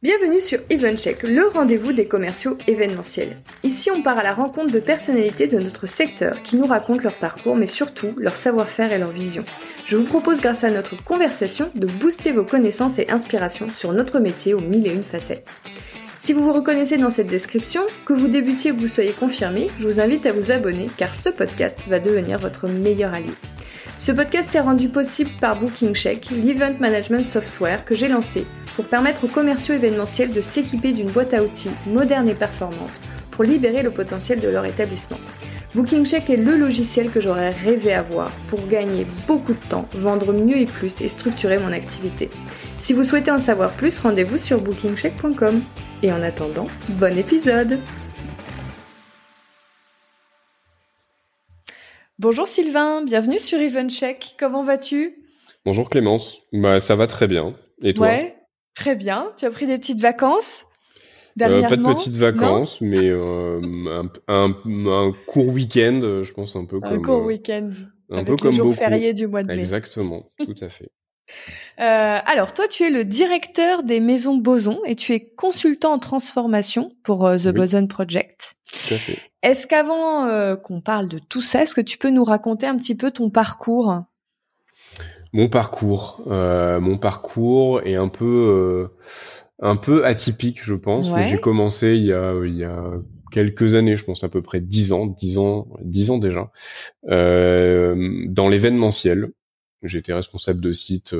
Bienvenue sur EventCheck, le rendez-vous des commerciaux événementiels. Ici, on part à la rencontre de personnalités de notre secteur qui nous racontent leur parcours, mais surtout leur savoir-faire et leur vision. Je vous propose, grâce à notre conversation, de booster vos connaissances et inspirations sur notre métier aux mille et une facettes. Si vous vous reconnaissez dans cette description, que vous débutiez ou que vous soyez confirmé, je vous invite à vous abonner car ce podcast va devenir votre meilleur allié. Ce podcast est rendu possible par BookingCheck, l'event management software que j'ai lancé pour permettre aux commerciaux événementiels de s'équiper d'une boîte à outils moderne et performante pour libérer le potentiel de leur établissement. BookingCheck est le logiciel que j'aurais rêvé avoir pour gagner beaucoup de temps, vendre mieux et plus et structurer mon activité. Si vous souhaitez en savoir plus, rendez-vous sur bookingcheck.com. Et en attendant, bon épisode Bonjour Sylvain, bienvenue sur EventCheck. Comment vas-tu? Bonjour Clémence, bah, ça va très bien. Et toi? Ouais, Très bien. Tu as pris des petites vacances euh, Pas de petites vacances, mais euh, un, un, court week-end, euh, je pense un peu comme. Un court week-end. Un peu comme les jours fériés du mois de mai. Exactement, tout à fait. alors, toi, tu es le directeur des maisons Boson et tu es consultant en transformation pour The Boson Project. Tout à fait. Est-ce qu'avant qu'on parle de tout ça, est-ce que tu peux nous raconter un petit peu ton parcours? Mon parcours, euh, mon parcours est un peu, euh, un peu atypique, je pense. J'ai commencé il y a, il y a quelques années, je pense à peu près dix ans, dix ans, dix ans déjà, euh, dans l'événementiel. J'étais responsable de site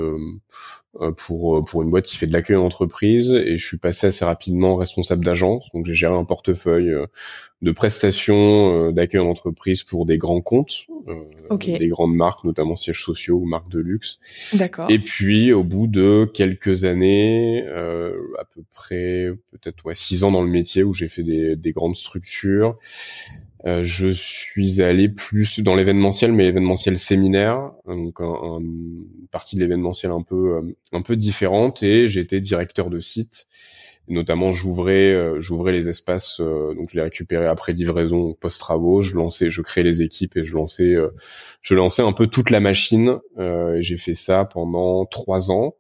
pour pour une boîte qui fait de l'accueil en entreprise et je suis passé assez rapidement responsable d'agence. Donc j'ai géré un portefeuille euh, de prestations d'accueil en entreprise pour des grands comptes, des grandes marques, notamment sièges sociaux ou marques de luxe. D'accord. Et puis au bout de quelques années, à peu près peut-être ouais, six ans dans le métier où j'ai fait des, des grandes structures. Euh, je suis allé plus dans l'événementiel, mais l'événementiel séminaire, donc une partie de l'événementiel un peu euh, un peu différente, et j'étais directeur de site. notamment, j'ouvrais euh, j'ouvrais les espaces, donc je les récupérais après livraison, post travaux. Je lançais, je créais les équipes et je lançais je lançais un peu toute la machine. J'ai fait ça pendant trois ans.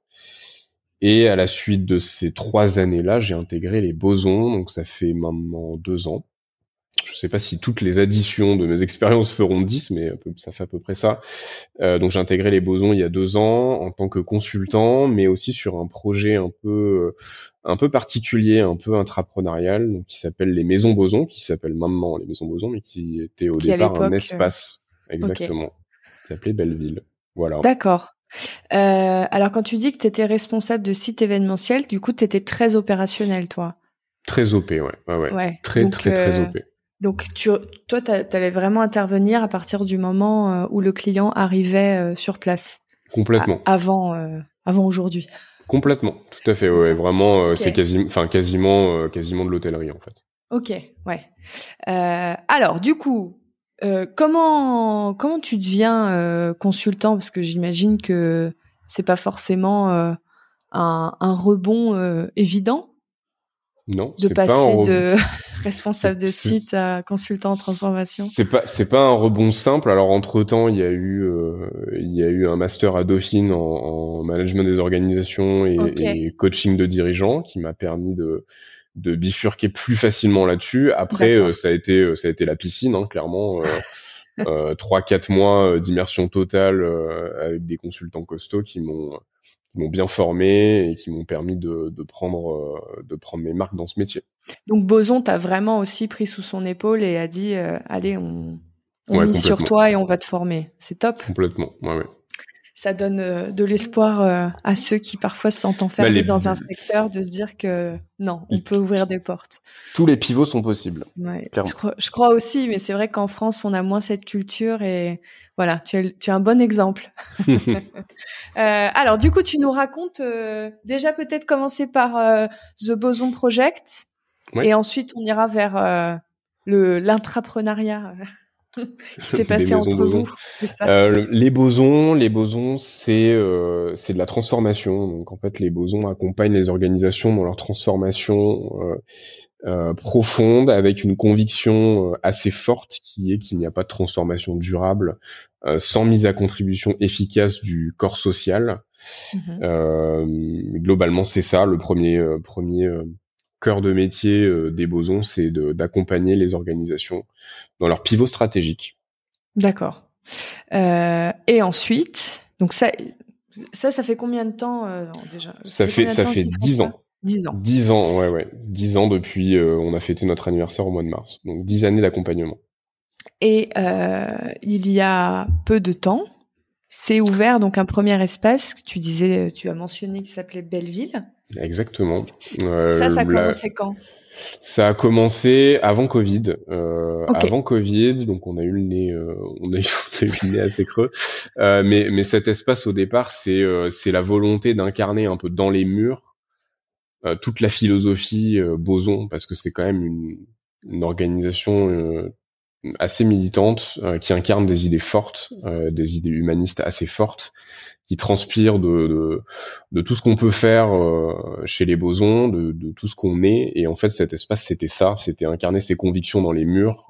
Et à la suite de ces trois années-là, j'ai intégré les bosons, donc ça fait maintenant deux ans je sais pas si toutes les additions de mes expériences feront 10, mais ça fait à peu près ça. Euh, donc j'ai intégré les bosons il y a deux ans en tant que consultant, mais aussi sur un projet un peu un peu particulier, un peu intrapreneurial, donc qui s'appelle les Maisons Bosons, qui s'appelle maintenant les Maisons Bosons, mais qui était au départ un euh, espace, exactement, qui s'appelait Belleville. Voilà. D'accord. Euh, alors quand tu dis que tu étais responsable de site événementiel, du coup tu étais très opérationnel, toi. Très OP, ouais. ouais, ouais. Très, très, très OP. Donc, tu, toi, tu allais vraiment intervenir à partir du moment euh, où le client arrivait euh, sur place. Complètement. avant, euh, avant aujourd'hui. Complètement, tout à fait. Ouais, vraiment, c'est quasiment, enfin quasiment, quasiment de l'hôtellerie en fait. Ok, ouais. alors, du coup, comment comment tu deviens consultant? Parce que j'imagine que c'est pas forcément un, un rebond évident. Non, de passer de responsable de site à consultant en transformation. C'est pas c'est pas un rebond simple. Alors entre temps, il y a eu euh, il y a eu un master à Dauphine en, en management des organisations et, et, coaching de dirigeants qui m'a permis de de bifurquer plus facilement là-dessus. Après, euh, ça a été euh, ça a été la piscine, hein, clairement. Trois quatre mois d'immersion totale avec des consultants costauds qui m'ont qui m'ont bien formé et qui m'ont permis de, de, prendre euh, de prendre mes marques dans ce métier. Donc Boson t'a vraiment aussi pris sous son épaule et a dit euh, allez on, on mise sur toi et on va te former. C'est top. Complètement. Ouais, ouais ça donne euh, de l'espoir euh, à ceux qui parfois se sentent enfermés bah, dans un secteur de se dire que non, on peut ouvrir des portes. Tous les pivots sont possibles. Ouais, je, crois, je, crois, aussi, mais c'est vrai qu'en France, on a moins cette culture et voilà, tu es, tu es un bon exemple. euh, alors, du coup, tu nous racontes euh, déjà peut-être commencer par The Boson Project et ensuite on ira vers le l'intrapreneuriat qui s'est passé entre vous euh, Les bosons, les bosons, c'est euh, c'est de la transformation. Donc en fait, les bosons accompagnent les organisations dans leur transformation euh, euh profonde, avec une conviction euh, assez forte qui est qu'il n'y a pas de transformation durable sans mise à contribution efficace du corps social. Mhm. globalement, c'est ça le premier premier cœur de métier des bosons, c'est d'accompagner les organisations dans leur pivot stratégique. D'accord. et ensuite, donc ça, ça, ça fait combien de temps déjà Ça fait ça fait dix ans. 10 ans. 10 ans, ouais, ouais. 10 ans depuis, euh, on a fêté notre anniversaire au mois de mars. Donc 10 années d'accompagnement. Et euh, il y a peu de temps, c'est ouvert donc un premier espace. Tu disais, tu as mentionné qui s'appelait Belleville. Exactement. Euh, ça, ça a commencé quand? Ça a commencé avant Covid. Euh, Avant Covid, donc on a eu le nez, euh, on, a eu, on, a eu, le nez assez creux. Euh, mais, mais cet espace au départ, c'est euh, c'est la volonté d'incarner un peu dans les murs euh, toute la philosophie euh, Boson, parce que c'est quand même une, une organisation euh, assez militante qui incarne des idées fortes, des idées humanistes assez fortes, qui transpirent de, de, de tout ce qu'on peut faire chez les bosons, de, de tout ce qu'on est. Et en fait, cet espace, c'était ça, c'était incarner ses convictions dans les murs.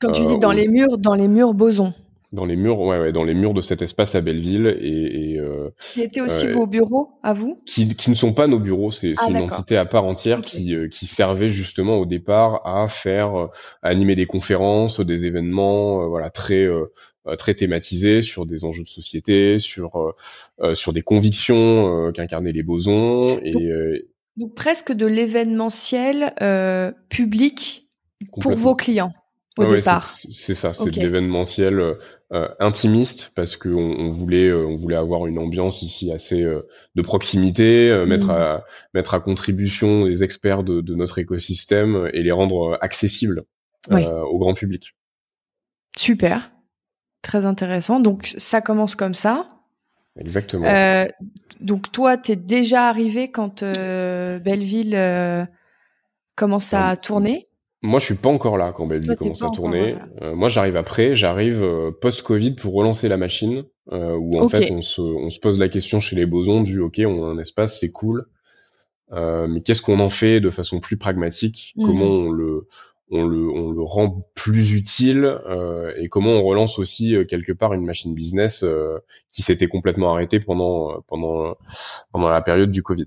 Quand tu dis dans les murs, dans les murs bosons dans les murs, ouais, ouais, dans les murs de cet espace à Belleville et, et euh, qui étaient aussi euh, vos bureaux à vous? qui, qui ne sont pas nos bureaux, c'est ah, une entité à part entière qui euh, qui servait justement au départ à faire euh, à animer des conférences, des événements, voilà très très thématisés sur des enjeux de société, sur sur des convictions qu'incarnaient les bosons et donc, donc presque de l'événementiel public pour vos clients au départ. C'est ça, c'est de l'événementiel euh, intimiste parce qu'on on voulait euh, on voulait avoir une ambiance ici assez euh, de proximité, mettre mm. à mettre à contribution les experts de, de notre écosystème et les rendre accessibles au grand public. Super, très intéressant. Donc ça commence comme ça. Exactement. donc toi, t'es déjà arrivé quand Belleville commence à tourner? Moi, je suis pas encore là quand Belleville commence à tourner. Euh, moi, j'arrive après, j'arrive euh, post-Covid pour relancer la machine, euh, où en fait, on se, on se pose la question chez les bosons du OK, on a un espace, c'est cool, euh, mais qu'est-ce qu'on en fait de façon plus pragmatique? Mmh. Comment on le, on le, on le rend plus utile et comment on relance aussi quelque part une machine business qui s'était complètement arrêtée pendant, pendant, pendant la période du Covid.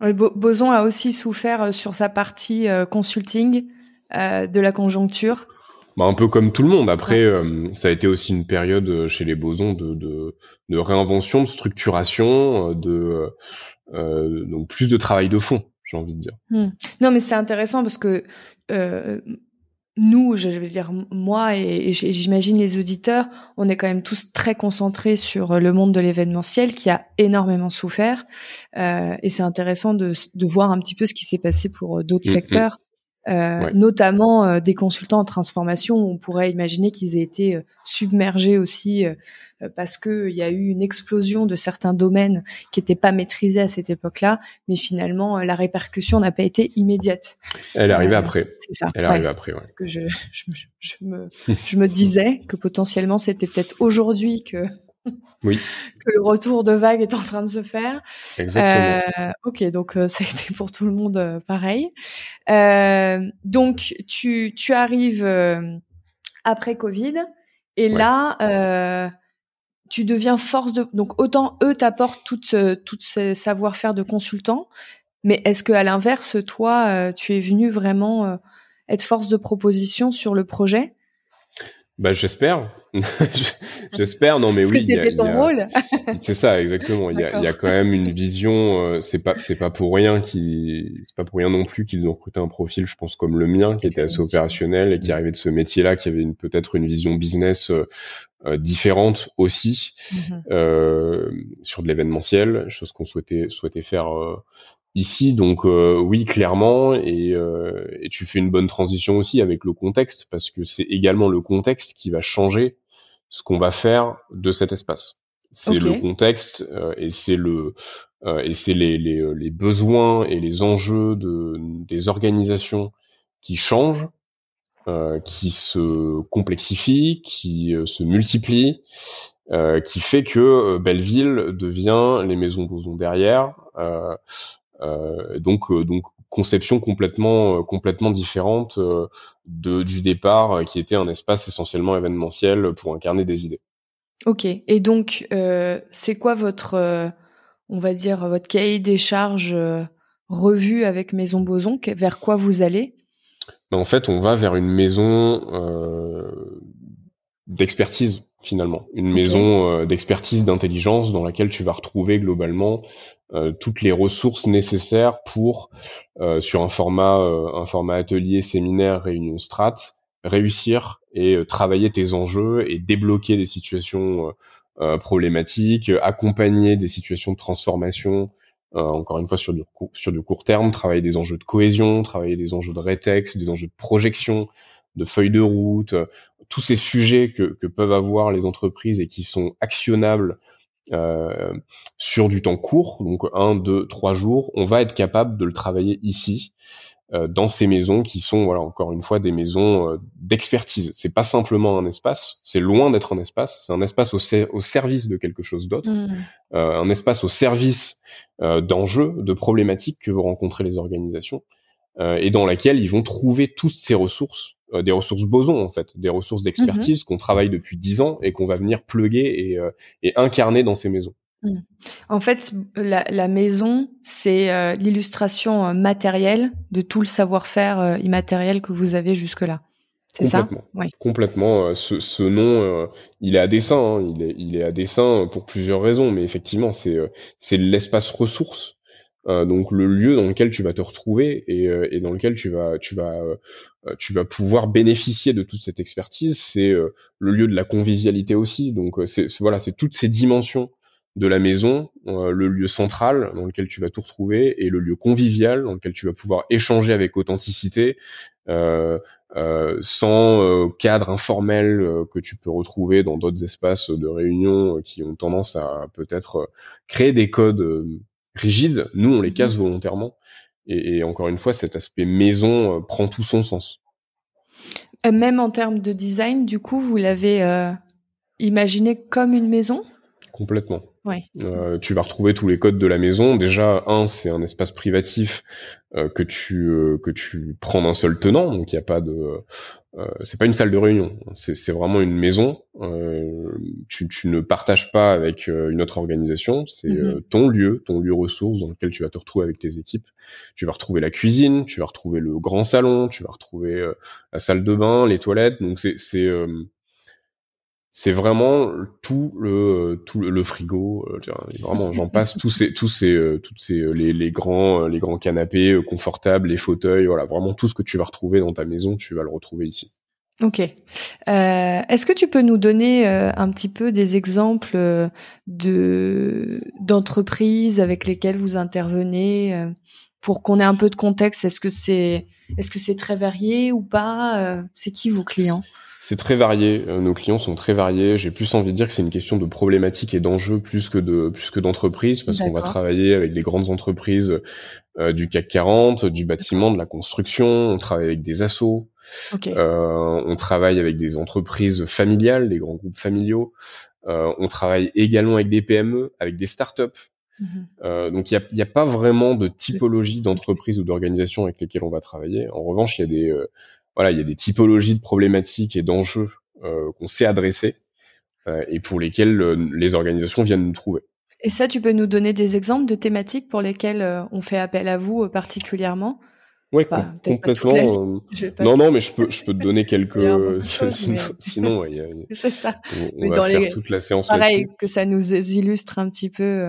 Boson a aussi souffert sur sa partie consulting euh, de la conjoncture bah, un peu comme tout le monde. Après, euh, ça a été aussi une période euh, chez les bosons de, de, de réinvention, de structuration, de donc plus de travail de fond, j'ai envie de dire. Hmm. Non, mais c'est intéressant parce que nous, je vais dire moi et, j'imagine les auditeurs, on est quand même tous très concentrés sur le monde de l'événementiel qui a énormément souffert. et c'est intéressant de, de, voir un petit peu ce qui s'est passé pour d'autres mm, mm. secteurs. Euh, notamment euh, des consultants en transformation. On pourrait imaginer qu'ils aient été euh, submergés aussi parce qu'il y a eu une explosion de certains domaines qui n'étaient pas maîtrisés à cette époque-là, mais finalement la répercussion n'a pas été immédiate. Elle est arrivée après. C'est ça. Elle est arrivée après. Ouais. Parce que je, je, je, me, je me disais que potentiellement c'était peut-être aujourd'hui que oui. que le retour de vague est en train de se faire. Exactement. Euh, ok, donc euh, ça a été pour tout le monde euh, pareil. Euh, donc tu, tu arrives euh, après Covid et là tu deviens force de donc autant eux t'apportent toute toute ce savoir-faire de consultant, mais est-ce que à l'inverse toi tu es venu vraiment être force de proposition sur le projet? Bah j'espère. j'espère. Non mais Parce oui. que c'était ton rôle. c'est ça exactement. Il y, a, il y a, quand même une vision. Euh, c'est pas c'est pas pour rien qui c'est pas pour rien non plus qu'ils ont recruté un profil, je pense comme le mien, qui était assez opérationnel et qui arrivait de ce métier-là, qui avait une peut-être une vision business euh, euh différente aussi mm-hmm. euh, sur de l'événementiel, chose qu'on souhaitait souhaitait faire ici. Donc euh, oui, clairement, et, euh, et, tu fais une bonne transition aussi avec le contexte, parce que c'est également le contexte qui va changer ce qu'on va faire de cet espace. C'est le contexte euh, et c'est le et c'est les, les, les, besoins et les enjeux de, des organisations qui changent, qui se complexifient, qui se multiplient, qui fait que Belleville devient les maisons d'ozon derrière. Euh, donc, euh, donc conception complètement, euh, complètement différente de, du départ, qui était un espace essentiellement événementiel pour incarner des idées. Ok. Et donc, c'est quoi votre on va dire, votre cahier des charges revu avec Maison Boson? Vers quoi vous allez? Ben, En fait, on va vers une maison d'expertise finalement, une maison d'expertise d'intelligence dans laquelle tu vas retrouver globalement toutes les ressources nécessaires pour sur un format un format atelier, séminaire, réunion strat, réussir et travailler tes enjeux et débloquer des situations euh, problématiques, accompagner des situations de transformation, euh, encore une fois sur du, sur du court terme, travailler des enjeux de cohésion, travailler des enjeux de rétex, des enjeux de projection, de feuilles de route, euh, tous ces sujets que, que, peuvent avoir les entreprises et qui sont actionnables euh, sur du temps court, donc un, deux, trois jours, on va être capable de le travailler ici euh, dans ces maisons qui sont voilà encore une fois des maisons euh, d'expertise. C'est pas simplement un espace, c'est loin d'être un espace, c'est un espace au, au, service de quelque chose d'autre, mmh. euh, un espace au service d'enjeux, de problématiques que vont rencontrer les organisations et dans laquelle ils vont trouver toutes ces ressources, des ressources boson en fait, des ressources d'expertise mmh. qu'on travaille depuis dix ans et qu'on va venir pluguer et, et incarner dans ces maisons. Mmh. En fait, la, maison, c'est euh, l'illustration euh, matérielle de tout le savoir-faire euh, immatériel que vous avez jusque-là. C'est ça? Oui. Complètement. Ce, ce nom, il est à dessein. Hein. Il, est, il est à dessein pour plusieurs raisons, mais effectivement, c'est c'est l'espace ressource. Donc le lieu dans lequel tu vas te retrouver et, et dans lequel tu vas tu vas tu vas pouvoir bénéficier de toute cette expertise. C'est le lieu de la convivialité aussi. Donc c'est voilà, c'est toutes ces dimensions de la maison, euh, le lieu central dans lequel tu vas tout retrouver et le lieu convivial dans lequel tu vas pouvoir échanger avec authenticité, euh, euh, sans cadre informel que tu peux retrouver dans d'autres espaces de réunion qui ont tendance à peut-être créer des codes rigides. Nous, on les casse mhm. volontairement. Et, et, encore une fois, cet aspect maison prend tout son sens. Même en termes de design, du coup, vous l'avez imaginé comme une maison? Complètement. Euh, tu vas retrouver tous les codes de la maison. Déjà, un, c'est un espace privatif euh, que tu euh, que tu prends d'un seul tenant, donc il n'y a pas de, c'est pas une salle de réunion. C'est vraiment une maison. Tu, tu, ne partages pas avec une autre organisation. C'est mm-hmm. ton lieu, ton lieu ressource dans lequel tu vas te retrouver avec tes équipes. Tu vas retrouver la cuisine, tu vas retrouver le grand salon, tu vas retrouver la salle de bain, les toilettes. Donc c'est c'est vraiment tout le frigo euh, vraiment j'en passe tous ces euh, euh, les, grands canapés confortables les fauteuils voilà. Vraiment tout ce que tu vas retrouver dans ta maison tu vas le retrouver ici. Ok. Euh, Est-ce que tu peux nous donner un petit peu des exemples de d'entreprises avec lesquelles vous intervenez pour qu'on ait un peu de contexte? Que c'est est-ce que c'est très varié ou pas? C'est qui vos clients? C'est très varié. Euh, nos clients sont très variés. J'ai plus envie de dire que c'est une question de problématique et d'enjeux plus que de plus que d'entreprise, parce qu'on va travailler avec des grandes entreprises euh, du CAC 40, du bâtiment, de la construction. On travaille avec des assos. Euh, on travaille avec des entreprises familiales, des grands groupes familiaux. Euh, on travaille également avec des PME, avec des startups. Mm donc il n'y a, a, pas vraiment de typologie d'entreprise ou d'organisation avec lesquelles on va travailler. En revanche, il y a des voilà, il y a des typologies de problématiques et d'enjeux euh, qu'on sait adresser euh, et pour lesquels euh, les organisations viennent nous trouver. Et ça, tu peux nous donner des exemples de thématiques pour lesquelles on fait appel à vous particulièrement? Oui, complètement. Non, non, mais je peux, je peux te donner quelques. sinon, c'est ça. On, va faire toute la séance. Pareil, que ça nous illustre un petit peu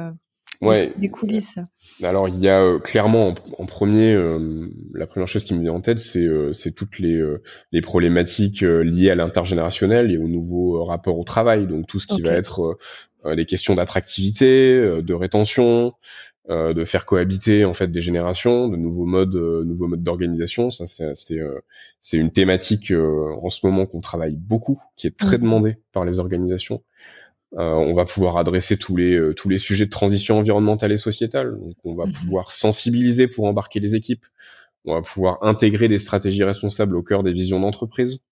ouais. les coulisses Alors il y a euh, clairement en, premier, euh, la première chose qui me vient en tête, c'est euh, toutes les les problématiques liées à l'intergénérationnel et au nouveau rapport au travail. Donc tout ce qui va être les questions d'attractivité, de rétention, de faire cohabiter en fait des générations, de nouveaux modes, nouveaux modes d'organisation. Ça c'est c'est c'est une thématique en ce moment qu'on travaille beaucoup, qui est très mmh. demandée par les organisations. Euh, on va pouvoir adresser tous les euh, tous les sujets de transition environnementale et sociétale. Donc, on va mhm. pouvoir sensibiliser pour embarquer les équipes. On va pouvoir intégrer des stratégies responsables au cœur des visions d'entreprise.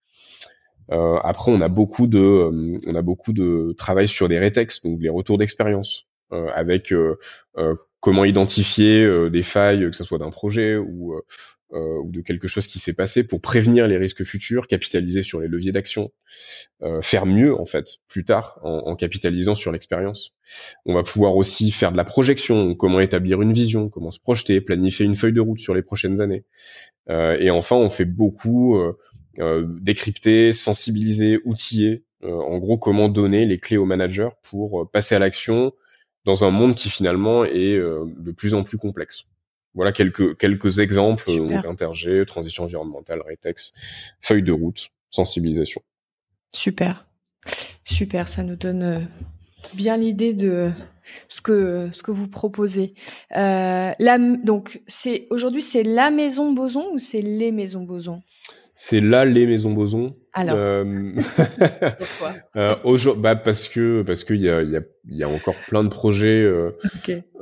Euh, après, on a beaucoup de on a beaucoup de travail sur des rétextes, donc les retours d'expérience, avec comment identifier des failles, que ce soit d'un projet ou euh, ou de quelque chose qui s'est passé pour prévenir les risques futurs, capitaliser sur les leviers d'action, euh, faire mieux en fait plus tard en, en capitalisant sur l'expérience. On va pouvoir aussi faire de la projection, comment établir une vision, comment se projeter, planifier une feuille de route sur les prochaines années. Euh, et enfin, on fait beaucoup euh, euh décrypter, sensibiliser, outiller. en gros, comment donner les clés aux managers pour passer à l'action dans un monde qui finalement est de plus en plus complexe. Voilà quelques quelques exemples donc Interg, transition environnementale, Retex, feuille de route, sensibilisation. Super, super, ça nous donne euh, bien l'idée de ce que ce que vous proposez. Euh, la, donc c'est aujourd'hui c'est la maison Boson ou c'est les maisons Boson? C'est là les maisons Boson. Alors. Euh, Pourquoi? Euh, bah parce que parce qu'il y a, y, a, y a encore plein de projets euh,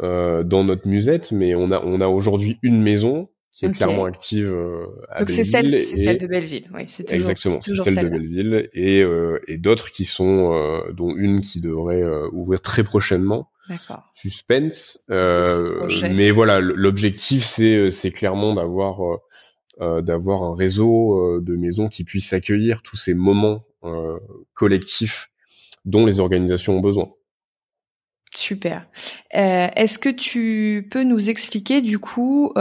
euh, dans notre musette, mais on a on a aujourd'hui une maison qui est clairement active euh, à Donc c'est celle, c'est celle de Belleville, oui, c'est toujours, exactement, c'est celle, de Belleville et euh, et d'autres qui sont dont une qui devrait ouvrir très prochainement. D'accord. Suspense, mais voilà, l'objectif c'est c'est clairement d'avoir euh, d'avoir un réseau euh, de maisons qui puisse accueillir tous ces moments euh, collectifs dont les organisations ont besoin. Super. Est-ce que tu peux nous expliquer du coup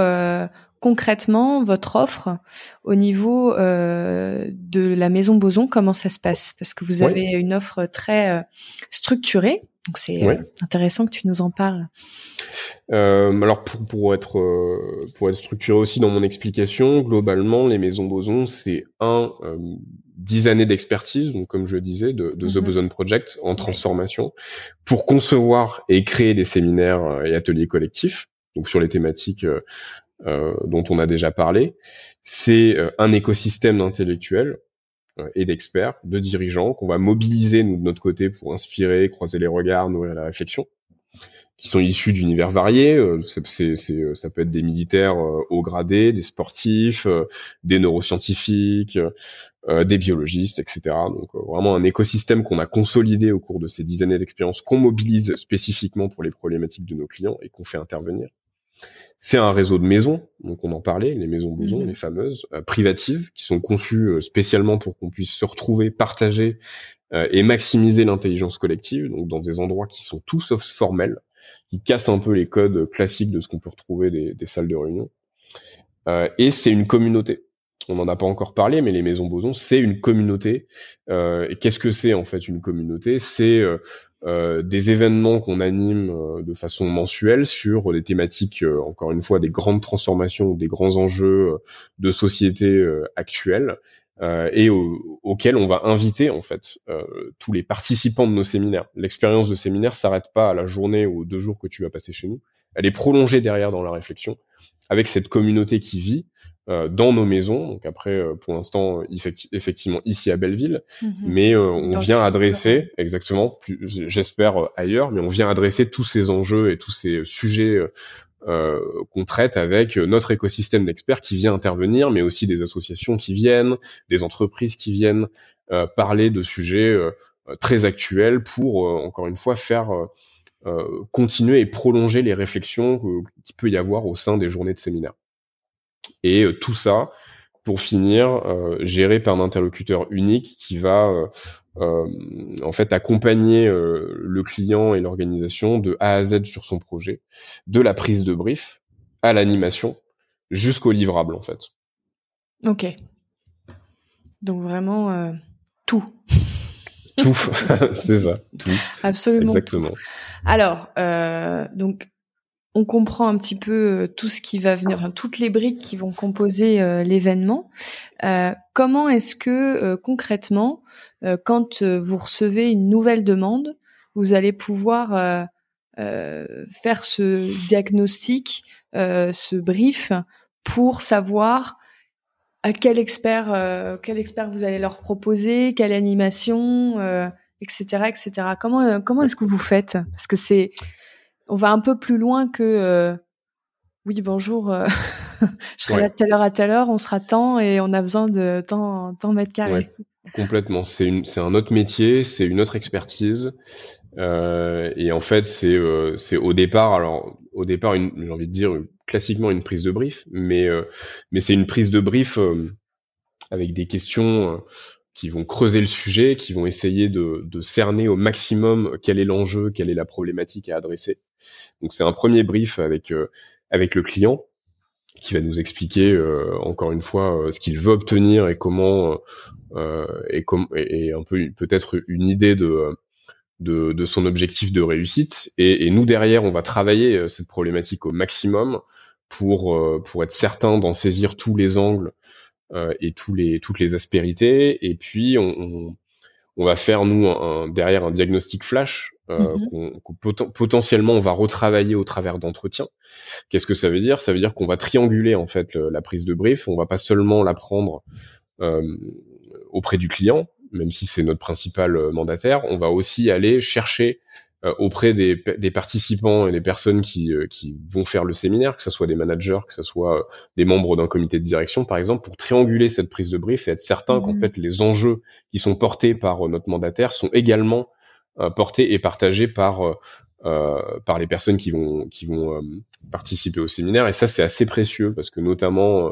concrètement votre offre au niveau de la maison Boson Comment ça se passe? Parce que vous avez une offre très structurée donc c'est euh, intéressant que tu nous en parles. Euh, alors pour, pour être euh, pour être structuré aussi dans mon explication, globalement les maisons Boson c'est un euh, dix années d'expertise, donc comme je le disais, de, de The mhm. Boson Project en transformation, pour concevoir et créer des séminaires et ateliers collectifs, donc sur les thématiques euh, dont on a déjà parlé. C'est un écosystème d'intellectuels euh, et d'experts, de dirigeants qu'on va mobiliser nous de notre côté pour inspirer, croiser les regards, nourrir la réflexion, qui sont issus d'univers variés. Euh, c'est, c'est, ça peut être des militaires euh, haut gradés, des sportifs, des neuroscientifiques, des biologistes, etc. Donc vraiment un écosystème qu'on a consolidé au cours de ces dix années d'expérience, qu'on mobilise spécifiquement pour les problématiques de nos clients et qu'on fait intervenir. C'est un réseau de maisons, donc on en parlait, les maisons Boson, mhm. les fameuses, euh, privatives, qui sont conçues euh, spécialement pour qu'on puisse se retrouver, partager euh, et maximiser l'intelligence collective, donc dans des endroits qui sont tout sauf formels, qui cassent un peu les codes classiques de ce qu'on peut retrouver des, des, salles de réunion. et c'est une communauté. On n'en a pas encore parlé, mais les maisons Boson, c'est une communauté. et qu'est-ce que c'est en fait une communauté? C'est euh, des événements qu'on anime euh, de façon mensuelle sur des thématiques, euh, encore une fois, des grandes transformations des grands enjeux de société actuels et auxquels on va inviter en fait tous les participants de nos séminaires. L'expérience de séminaire s'arrête pas à la journée ou aux deux jours que tu vas passer chez nous. Elle est prolongée derrière dans la réflexion avec cette communauté qui vit euh, dans nos maisons. Donc après, euh, pour l'instant, effectivement ici à Belleville, mhm. mais euh, on vient adresser exactement, j'espère ailleurs, mais on vient adresser tous ces enjeux et tous ces sujets qu'on traite avec notre écosystème d'experts qui vient intervenir, mais aussi des associations qui viennent, des entreprises qui viennent parler de sujets très actuels pour encore une fois faire continuer et prolonger les réflexions qu'il peut y avoir au sein des journées de séminaire. Et euh, tout ça, pour finir, euh, géré par un interlocuteur unique qui va euh, en fait accompagner le client et l'organisation de A à Z sur son projet, de la prise de brief à l'animation jusqu'au livrable en fait. Ok. Donc vraiment tout. Tout, c'est ça. Tout. Absolument. Exactement. Alors, donc on comprend un petit peu euh, tout ce qui va venir, toutes les briques qui vont composer euh, l'événement. Euh, comment est-ce que concrètement, quand vous recevez une nouvelle demande, vous allez pouvoir faire ce diagnostic, ce brief pour savoir à quel expert, quel expert vous allez leur proposer, quelle animation, etc., etc. Comment comment est-ce que vous faites? Parce que c'est on va un peu plus loin que euh, oui bonjour euh, je serai là de telle heure à telle heure on sera tant et on a besoin de tant tant mètres carrés. Complètement. C'est une c'est un autre métier c'est une autre expertise euh, et en fait c'est c'est au départ alors au départ, j'ai envie de dire classiquement une prise de brief, mais mais c'est une prise de brief avec des questions qui vont creuser le sujet, qui vont essayer de, de cerner au maximum quel est l'enjeu, quelle est la problématique à adresser. Donc c'est un premier brief avec avec le client qui va nous expliquer encore une fois ce qu'il veut obtenir et comment et, et un peu peut-être une idée de de, son objectif de réussite. Et, nous, derrière, on va travailler euh, cette problématique au maximum pour, euh, pour être certain d'en saisir tous les angles euh, et tous les, toutes les aspérités. Et puis, on, va faire, nous, un, derrière un diagnostic flash mm-hmm. qu'on potentiellement on va retravailler au travers d'entretiens. Qu'est-ce que ça veut dire? Ça veut dire qu'on va trianguler, en fait, la prise de brief. On va pas seulement la prendre auprès du client, même si c'est notre principal euh, mandataire, on va aussi aller chercher euh, auprès des, participants et des personnes qui, euh, qui vont faire le séminaire, que ce soit des managers, que ce soit des membres d'un comité de direction, par exemple, pour trianguler cette prise de brief et être certain qu'en mmh. fait les enjeux qui sont portés par notre mandataire sont également portés et partagés par euh, par les personnes qui vont qui vont euh, participer au séminaire et ça c'est assez précieux parce que notamment euh,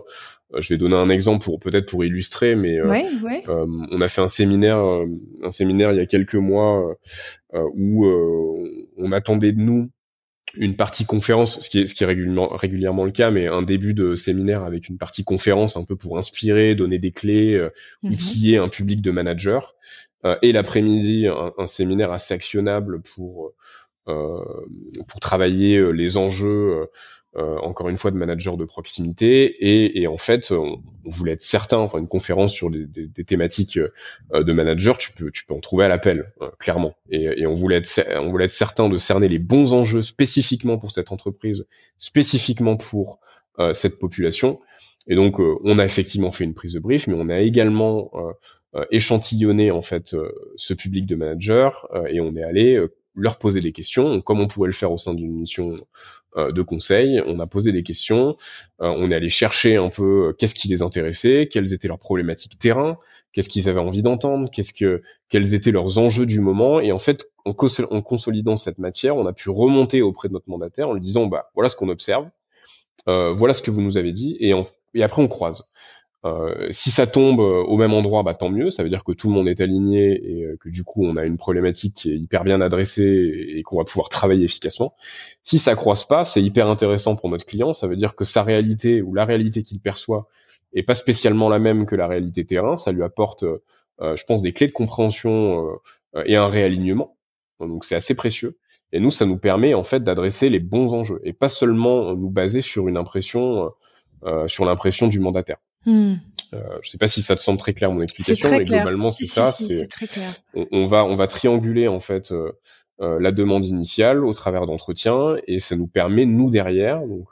je vais donner un exemple pour peut-être pour illustrer mais on a fait un séminaire un séminaire il y a quelques mois où on attendait de nous une partie conférence, ce qui est, ce qui est régulièrement, régulièrement le cas, mais un début de séminaire avec une partie conférence un peu pour inspirer, donner des clés, mhm. outiller un public de managers, et l'après-midi un, un, séminaire assez actionnable pour euh, pour travailler euh, les enjeux euh, encore une fois de manager de proximité. Et, et en fait on, voulait être certain enfin une conférence sur des, des, des thématiques de manager tu peux tu peux en trouver à l'appel clairement. Et, et, on voulait être on voulait être certain de cerner les bons enjeux spécifiquement pour cette entreprise spécifiquement pour cette population. Et donc on a effectivement fait une prise de brief mais on a également échantillonné en fait ce public de managers et on est allé leur poser des questions, comme on pourrait le faire au sein d'une mission euh, de conseil. On a posé des questions, euh, on est allé chercher un peu euh, qu'est-ce qui les intéressait, quelles étaient leurs problématiques terrain, qu'est-ce qu'ils avaient envie d'entendre, qu'est-ce que quels étaient leurs enjeux du moment. Et en fait, en, consolidant cette matière, on a pu remonter auprès de notre mandataire en lui disant bah voilà ce qu'on observe, voilà ce que vous nous avez dit, et, et après on croise. Euh, si ça tombe euh, au même endroit, bah tant mieux. Ça veut dire que tout le monde est aligné et euh, que du coup on a une problématique qui est hyper bien adressée et qu'on va pouvoir travailler efficacement. Si ça croise pas, c'est hyper intéressant pour notre client. Ça veut dire que sa réalité ou la réalité qu'il perçoit est pas spécialement la même que la réalité terrain. Ça lui apporte, je pense, des clés de compréhension et un réalignement. Donc c'est assez précieux. Et nous, ça nous permet en fait d'adresser les bons enjeux et pas seulement nous baser sur une impression, sur l'impression du mandataire. Hmm. Euh, je sais pas si ça te semble très clair mon explication, mais globalement c'est ça. on, on, va on va trianguler en fait euh, euh, la demande initiale au travers d'entretiens et ça nous permet nous derrière donc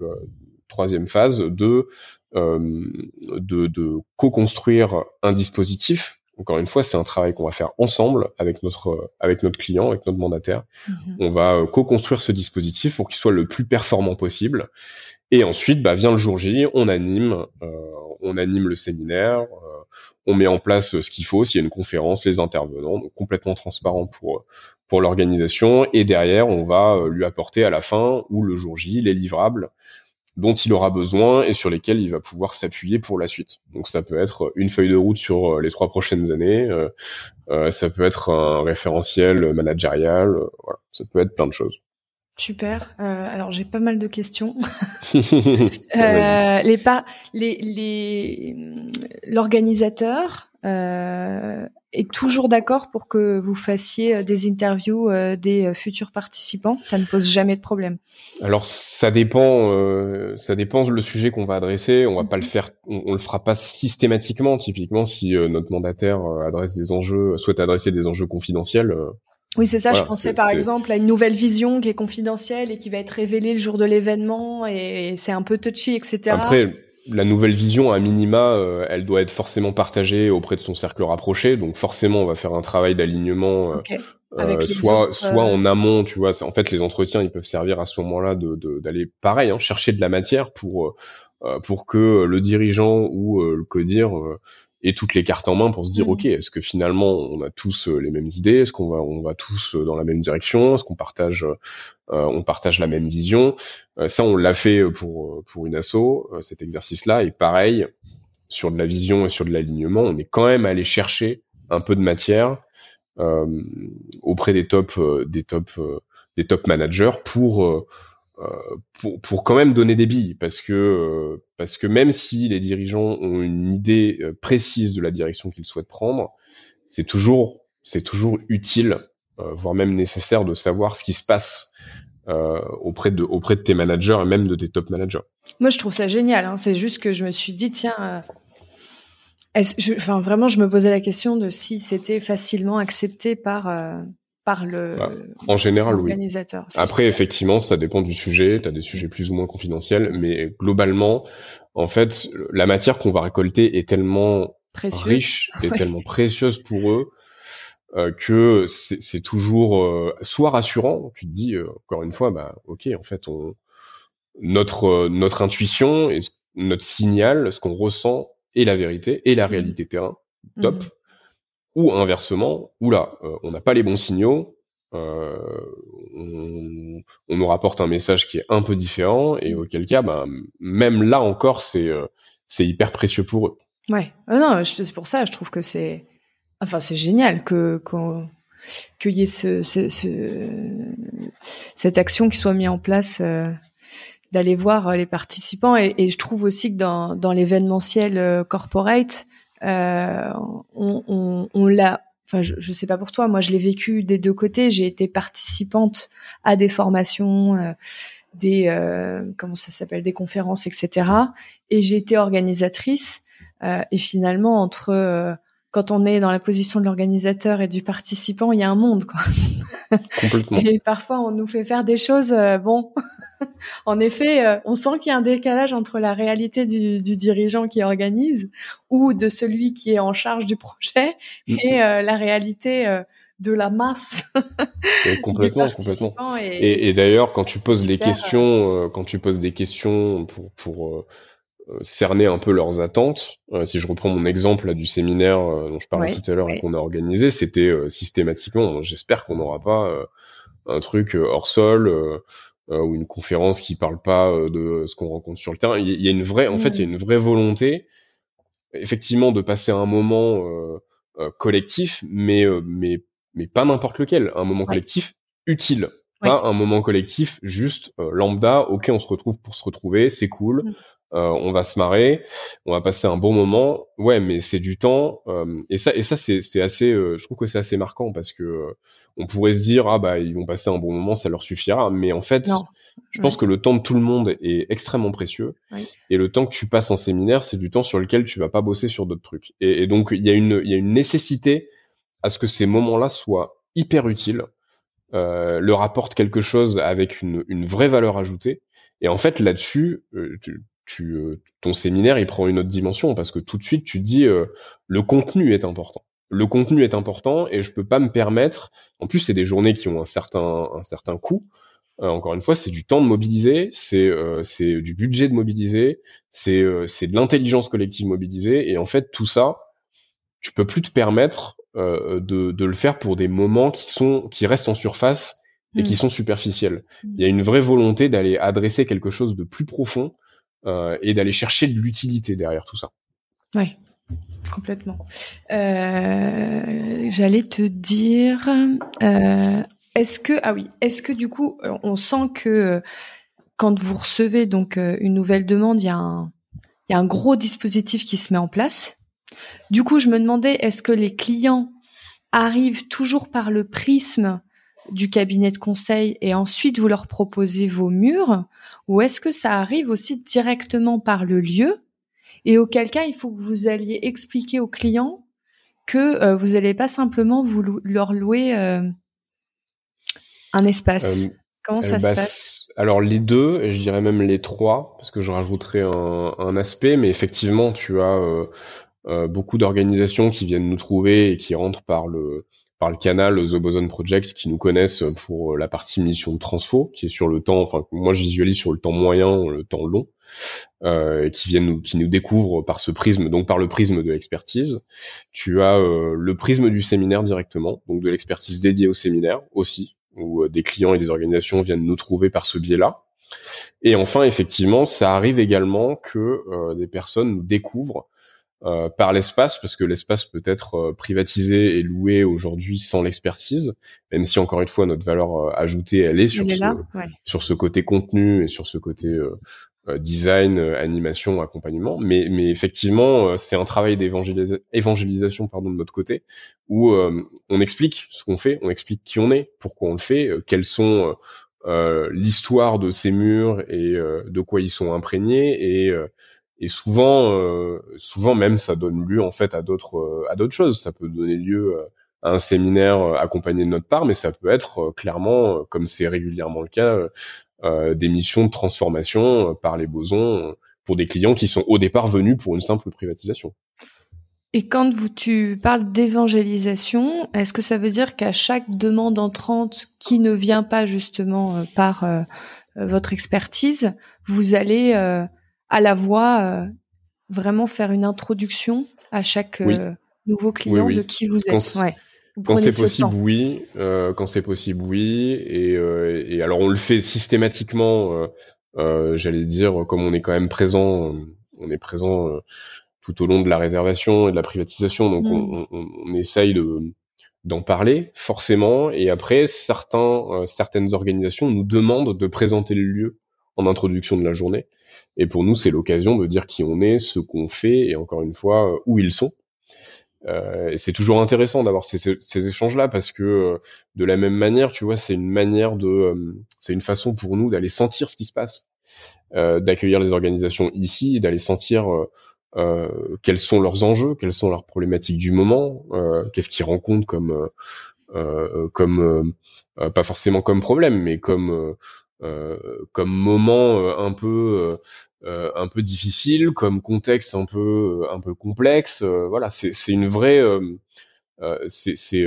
troisième phase de de, de co-construire un dispositif. Encore une fois, c'est un travail qu'on va faire ensemble avec notre avec notre client, avec notre mandataire. Mhm. On va co-construire ce dispositif pour qu'il soit le plus performant possible. Et ensuite, bah, vient le jour J, on anime, euh, on anime le séminaire, euh, on met en place ce qu'il faut, s'il y a une conférence, les intervenants, donc complètement transparent pour pour l'organisation. Et derrière, on va euh, lui apporter à la fin ou le jour J les livrables dont il aura besoin et sur lesquels il va pouvoir s'appuyer pour la suite. Donc ça peut être une feuille de route sur les trois prochaines années, euh, ça peut être un référentiel managérial, voilà, ça peut être plein de choses. Super. Euh, alors j'ai pas mal de questions. euh, les pas, les, les, l'organisateur euh, est toujours d'accord pour que vous fassiez euh, des interviews euh, des euh, futurs participants? Ça ne pose jamais de problème. Alors ça dépend, euh, ça dépend le sujet qu'on va adresser. On va pas le mhm. faire, on, on, le fera pas systématiquement. Typiquement, si notre mandataire adresse des enjeux, souhaite adresser des enjeux confidentiels oui, c'est ça. je pensais par exemple à une nouvelle vision qui est confidentielle et qui va être révélée le jour de l'événement et c'est un peu touchy, etc. Après, la nouvelle vision, à minima, euh, elle doit être forcément partagée auprès de son cercle rapproché. Donc forcément, on va faire un travail d'alignement, euh, euh soit soit en amont, tu vois. En fait, les entretiens, ils peuvent servir à ce moment-là d'aller de, d'aller pareil, hein, chercher de la matière pour pour que le dirigeant ou le codir ait toutes les cartes en main pour se dire, mmh. ok, est-ce que finalement on a tous les mêmes idées, est-ce qu'on va, on va tous dans la même direction, est-ce qu'on partage, on partage la même vision? ça, on l'a fait pour pour une asso, cet exercice-là, et pareil sur de la vision et sur de l'alignement, on est quand même allé chercher un peu de matière euh, auprès des top euh, des top euh, des top managers pour pour, pour quand même donner des billes parce que parce que même si les dirigeants ont une idée précise de la direction qu'ils souhaitent prendre, c'est toujours c'est toujours utile, voire même nécessaire de savoir ce qui se passe auprès de auprès de tes managers et même de tes top managers. Moi, je trouve ça génial. Hein. C'est juste que je me suis dit tiens, enfin, vraiment, je me posais la question de si c'était facilement accepté par euh, par le bah, en général. Oui. Après, effectivement, ça dépend du sujet. Tu as des sujets plus ou moins confidentiels, mais globalement, en fait, la matière qu'on va récolter est tellement riche et tellement précieuse pour eux euh, que c'est toujours euh, soit rassurant. Tu te dis encore une fois, bah ok, en fait, on notre notre intuition et notre signal, ce qu'on ressent et la vérité et la mmh. réalité terrain, top. Mmh. Ou inversement, ou là, euh, on n'a pas les bons signaux, euh, on, nous rapporte un message qui est un peu différent et mmh. auquel cas, ben, même là encore, c'est euh, c'est hyper précieux pour eux. Ouais, ah non, c'est pour ça, je trouve que c'est, enfin, c'est génial que qu'il y ait ce, ce, cette action qui soit mise en place d'aller voir les participants et, et, je trouve aussi que dans, dans l'événementiel corporate, on, on, on l'a. Enfin, je, je sais pas pour toi, moi je l'ai vécu des deux côtés. J'ai été participante à des formations, euh, des comment ça s'appelle, des conférences, etc. Et j'ai été organisatrice. et finalement, entre quand on est dans la position de l'organisateur et du participant, il y a un monde, quoi. Complètement. Et parfois, on nous fait faire des choses, euh, bon, en effet, euh, on sent qu'il y a un décalage entre la réalité du, du, dirigeant qui organise ou de celui qui est en charge du projet et euh, la réalité de la masse. complètement, complètement. Et, et, d'ailleurs, quand tu poses des questions, quand tu poses des questions pour, pour cerner un peu leurs attentes. Euh, si je reprends mon exemple là, du séminaire euh, dont je parlais tout à l'heure et qu'on a organisé, c'était systématiquement, j'espère qu'on n'aura pas un truc hors sol ou une conférence qui parle pas de ce qu'on rencontre sur le terrain. Il y, a une vraie, en fait, il y a mm. une vraie volonté, effectivement, de passer un moment collectif, mais mais mais pas n'importe lequel, un moment collectif utile. Pas un moment collectif juste lambda, ok on se retrouve pour se retrouver, c'est cool, mm. Euh, on va se marrer, on va passer un bon moment. Ouais, mais c'est du temps. Euh, et ça, et ça, c'est assez. Euh, je trouve que c'est assez marquant parce que on pourrait se dire ah bah ils vont passer un bon moment, ça leur suffira. Mais en fait, je pense que le temps de tout le monde est extrêmement précieux. Et le temps que tu passes en séminaire, c'est du temps sur lequel tu vas pas bosser sur d'autres trucs. Et, donc il y a une il y a une nécessité à ce que ces moments-là soient hyper utiles, euh, leur apportent quelque chose avec une, une vraie valeur ajoutée. Et en fait, là-dessus, tu, euh, ton séminaire il prend une autre dimension parce que tout de suite tu te dis euh, le contenu est important. Le contenu est important et je peux pas me permettre. En plus, c'est des journées qui ont un certain un certain coût. Euh, encore une fois, c'est du temps de mobiliser, c'est c'est du budget de mobiliser, c'est c'est de l'intelligence collective mobilisée et en fait tout ça, tu peux plus te permettre de de le faire pour des moments qui sont qui restent en surface et qui mmh. sont superficiels. Mmh. Il y a une vraie volonté d'aller adresser quelque chose de plus profond euh, et d'aller chercher de l'utilité derrière tout ça. Oui, complètement. Euh, J'allais te dire, euh, est-ce que ah oui, est-ce que du coup, on sent que quand vous recevez donc une nouvelle demande, il a il y a un gros dispositif qui se met en place. Du coup, je me demandais, est-ce que les clients arrivent toujours par le prisme du cabinet de conseil et ensuite vous leur proposez vos murs ou est-ce que ça arrive aussi directement par le lieu et auquel cas il faut que vous alliez expliquer aux clients que euh, vous n'allez pas simplement vous leur louer euh, un espace. Euh, Comment ça se bah, passe? Alors les deux, et je dirais même les trois, parce que je rajouterai un, un aspect, mais effectivement tu as beaucoup d'organisations qui viennent nous trouver et qui rentrent par le par le canal The Boson Project qui nous connaissent pour la partie mission de transfo, qui est sur le temps, enfin moi je visualise sur le temps moyen, le temps long, euh, qui viennent nous, qui nous découvrent par ce prisme, donc par le prisme de l'expertise. Tu as euh, le prisme du séminaire directement, donc de l'expertise dédiée au séminaire aussi, où euh, des clients et des organisations viennent nous trouver par ce biais-là. Et enfin, effectivement, ça arrive également que euh, des personnes nous découvrent euh, par l'espace, parce que l'espace peut être euh, privatisé et loué aujourd'hui sans l'expertise, même si encore une fois notre valeur euh, ajoutée elle est sur ce, sur ce côté contenu et sur ce côté design, animation, accompagnement. Mais, mais effectivement, c'est un travail d'évangélisation pardon de notre côté où on explique ce qu'on fait, on explique qui on est, pourquoi on le fait, quels sont l'histoire de ces murs et de quoi ils sont imprégnés et et souvent, euh, souvent même, ça donne lieu en fait à d'autres euh, à d'autres choses. Ça peut donner lieu euh, à un séminaire accompagné de notre part, mais ça peut être clairement, comme c'est régulièrement le cas, des missions de transformation par les bosons pour des clients qui sont au départ venus pour une simple privatisation. Et quand vous, tu parles d'évangélisation, est-ce que ça veut dire qu'à chaque demande entrante qui ne vient pas justement par votre expertise, vous allez à la voix euh, vraiment faire une introduction à chaque euh, nouveau client de qui vous êtes. Quand, ouais. quand c'est possible, oui. Euh, quand c'est possible, oui. Et, et, alors on le fait systématiquement. J'allais dire, comme on est quand même présent, on est présent tout au long de la réservation et de la privatisation, donc on, mm. on, on, essaye de d'en parler forcément. Et après, certains, certaines organisations nous demandent de présenter le lieu en introduction de la journée. Et pour nous, c'est l'occasion de dire qui on est, ce qu'on fait, et encore une fois, euh, où ils sont. Euh, c'est toujours intéressant d'avoir ces, ces, échanges-là parce que euh, de la même manière, tu vois, c'est une manière de, euh, c'est une façon pour nous d'aller sentir ce qui se passe, d'accueillir les organisations ici, d'aller sentir quels sont leurs enjeux, quelles sont leurs problématiques du moment, qu'est-ce qu'ils rencontrent comme, comme pas forcément comme problème, mais comme comme moment un peu euh, un peu difficile, comme contexte un peu un peu complexe. Euh, voilà, c'est c'est une vraie euh, c'est c'est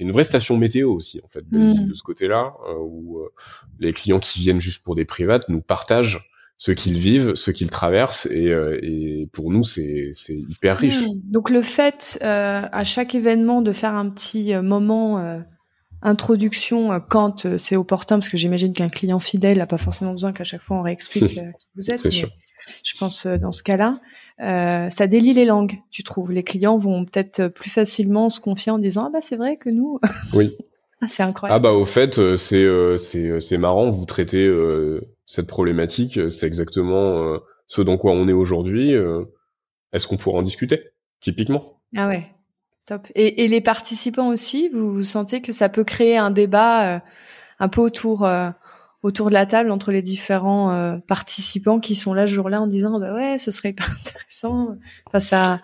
une vraie station météo aussi en fait de, mm. ce côté-là où les clients qui viennent juste pour des privates nous partagent ce qu'ils vivent, ce qu'ils traversent, et, et, pour nous, c'est hyper riche. Mm. Donc le fait à chaque événement de faire un petit moment introduction euh, quand euh, c'est opportun, parce que j'imagine qu'un client fidèle n'a pas forcément besoin qu'à chaque fois on réexplique euh, qui vous êtes. Mais je pense dans ce cas-là, euh, ça délie les langues. Tu trouves les clients vont peut-être plus facilement se confier en disant ah bah c'est vrai que nous. Oui. ah, c'est incroyable. Ah bah au fait c'est c'est c'est marrant vous traitez cette problématique c'est exactement ce dont quoi on est aujourd'hui. Est-ce qu'on pourrait en discuter? Typiquement Ah ouais. Top. Et, et, les participants aussi, vous, vous, sentez que ça peut créer un débat euh, un peu autour euh, autour de la table entre les différents euh, participants qui sont là ce jour-là en disant bah ouais, ce serait pas intéressant. Enfin ça,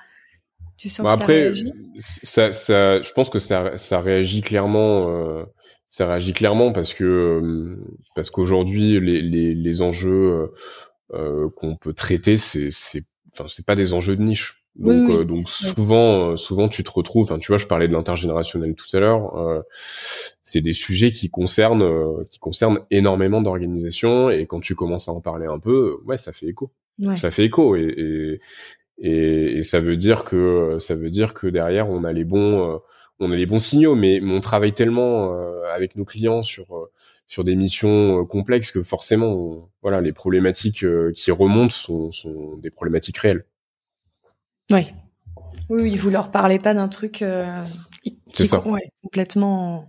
tu sens que après, ça réagit? Ça, ça, je pense que ça, ça réagit clairement. ça réagit clairement parce que parce qu'aujourd'hui les, les, les enjeux qu'on peut traiter, c'est c'est enfin c'est pas des enjeux de niche donc, euh, donc souvent, euh, souvent tu te retrouves. Enfin, tu vois, je parlais de l'intergénérationnel tout à l'heure. Euh, c'est des sujets qui concernent, euh, qui concernent énormément d'organisations. Et quand tu commences à en parler un peu, ouais, ça fait écho. Ça fait écho. Et, et, et, ça veut dire que ça veut dire que derrière, on a les bons, on a les bons signaux. Mais, on travaille tellement avec nos clients sur sur des missions complexes que forcément, voilà, les problématiques qui remontent sont, sont des problématiques réelles. Oui. Oui, oui, vous leur parlez pas d'un truc euh, qui, complètement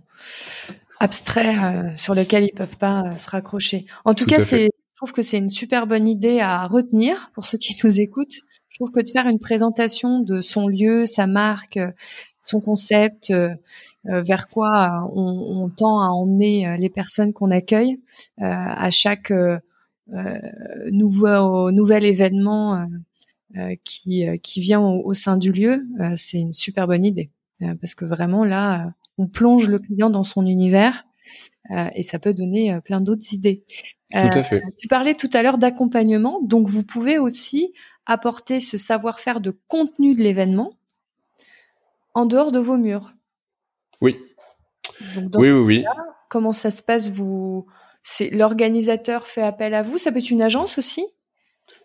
abstrait euh, sur lequel ils peuvent pas euh, se raccrocher. En tout, cas, c'est, je trouve que c'est une super bonne idée à retenir pour ceux qui nous écoutent. Je trouve que de faire une présentation de son lieu, sa marque, son concept, vers quoi on, on, tend à emmener les personnes qu'on accueille à chaque nouveau nouvel événement euh, qui, euh, qui vient au, sein du lieu, euh, c'est une super bonne idée. parce que vraiment là, on plonge le client dans son univers et ça peut donner plein d'autres idées. Tout à fait. Tu parlais tout à l'heure d'accompagnement, donc vous pouvez aussi apporter ce savoir-faire de contenu de l'événement en dehors de vos murs. Oui, Donc dans oui, ce oui, oui. Comment ça se passe Vous, c'est l'organisateur fait appel à vous. Ça peut être une agence aussi?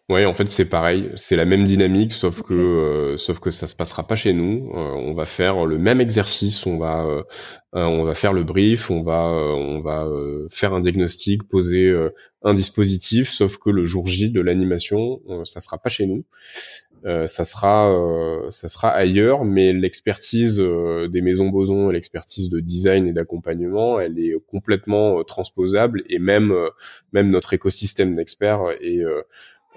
Oui, en fait, c'est pareil. C'est la même dynamique, sauf que euh, sauf que ça se passera pas chez nous. Euh, on va faire le même exercice. On va euh, on va faire le brief. On va on va faire un diagnostic, poser un dispositif. Sauf que le jour J de l'animation, ça sera pas chez nous. ça sera ça sera ailleurs. Mais l'expertise des maisons Boson, l'expertise de design et d'accompagnement, elle est complètement transposable et même même notre écosystème d'experts est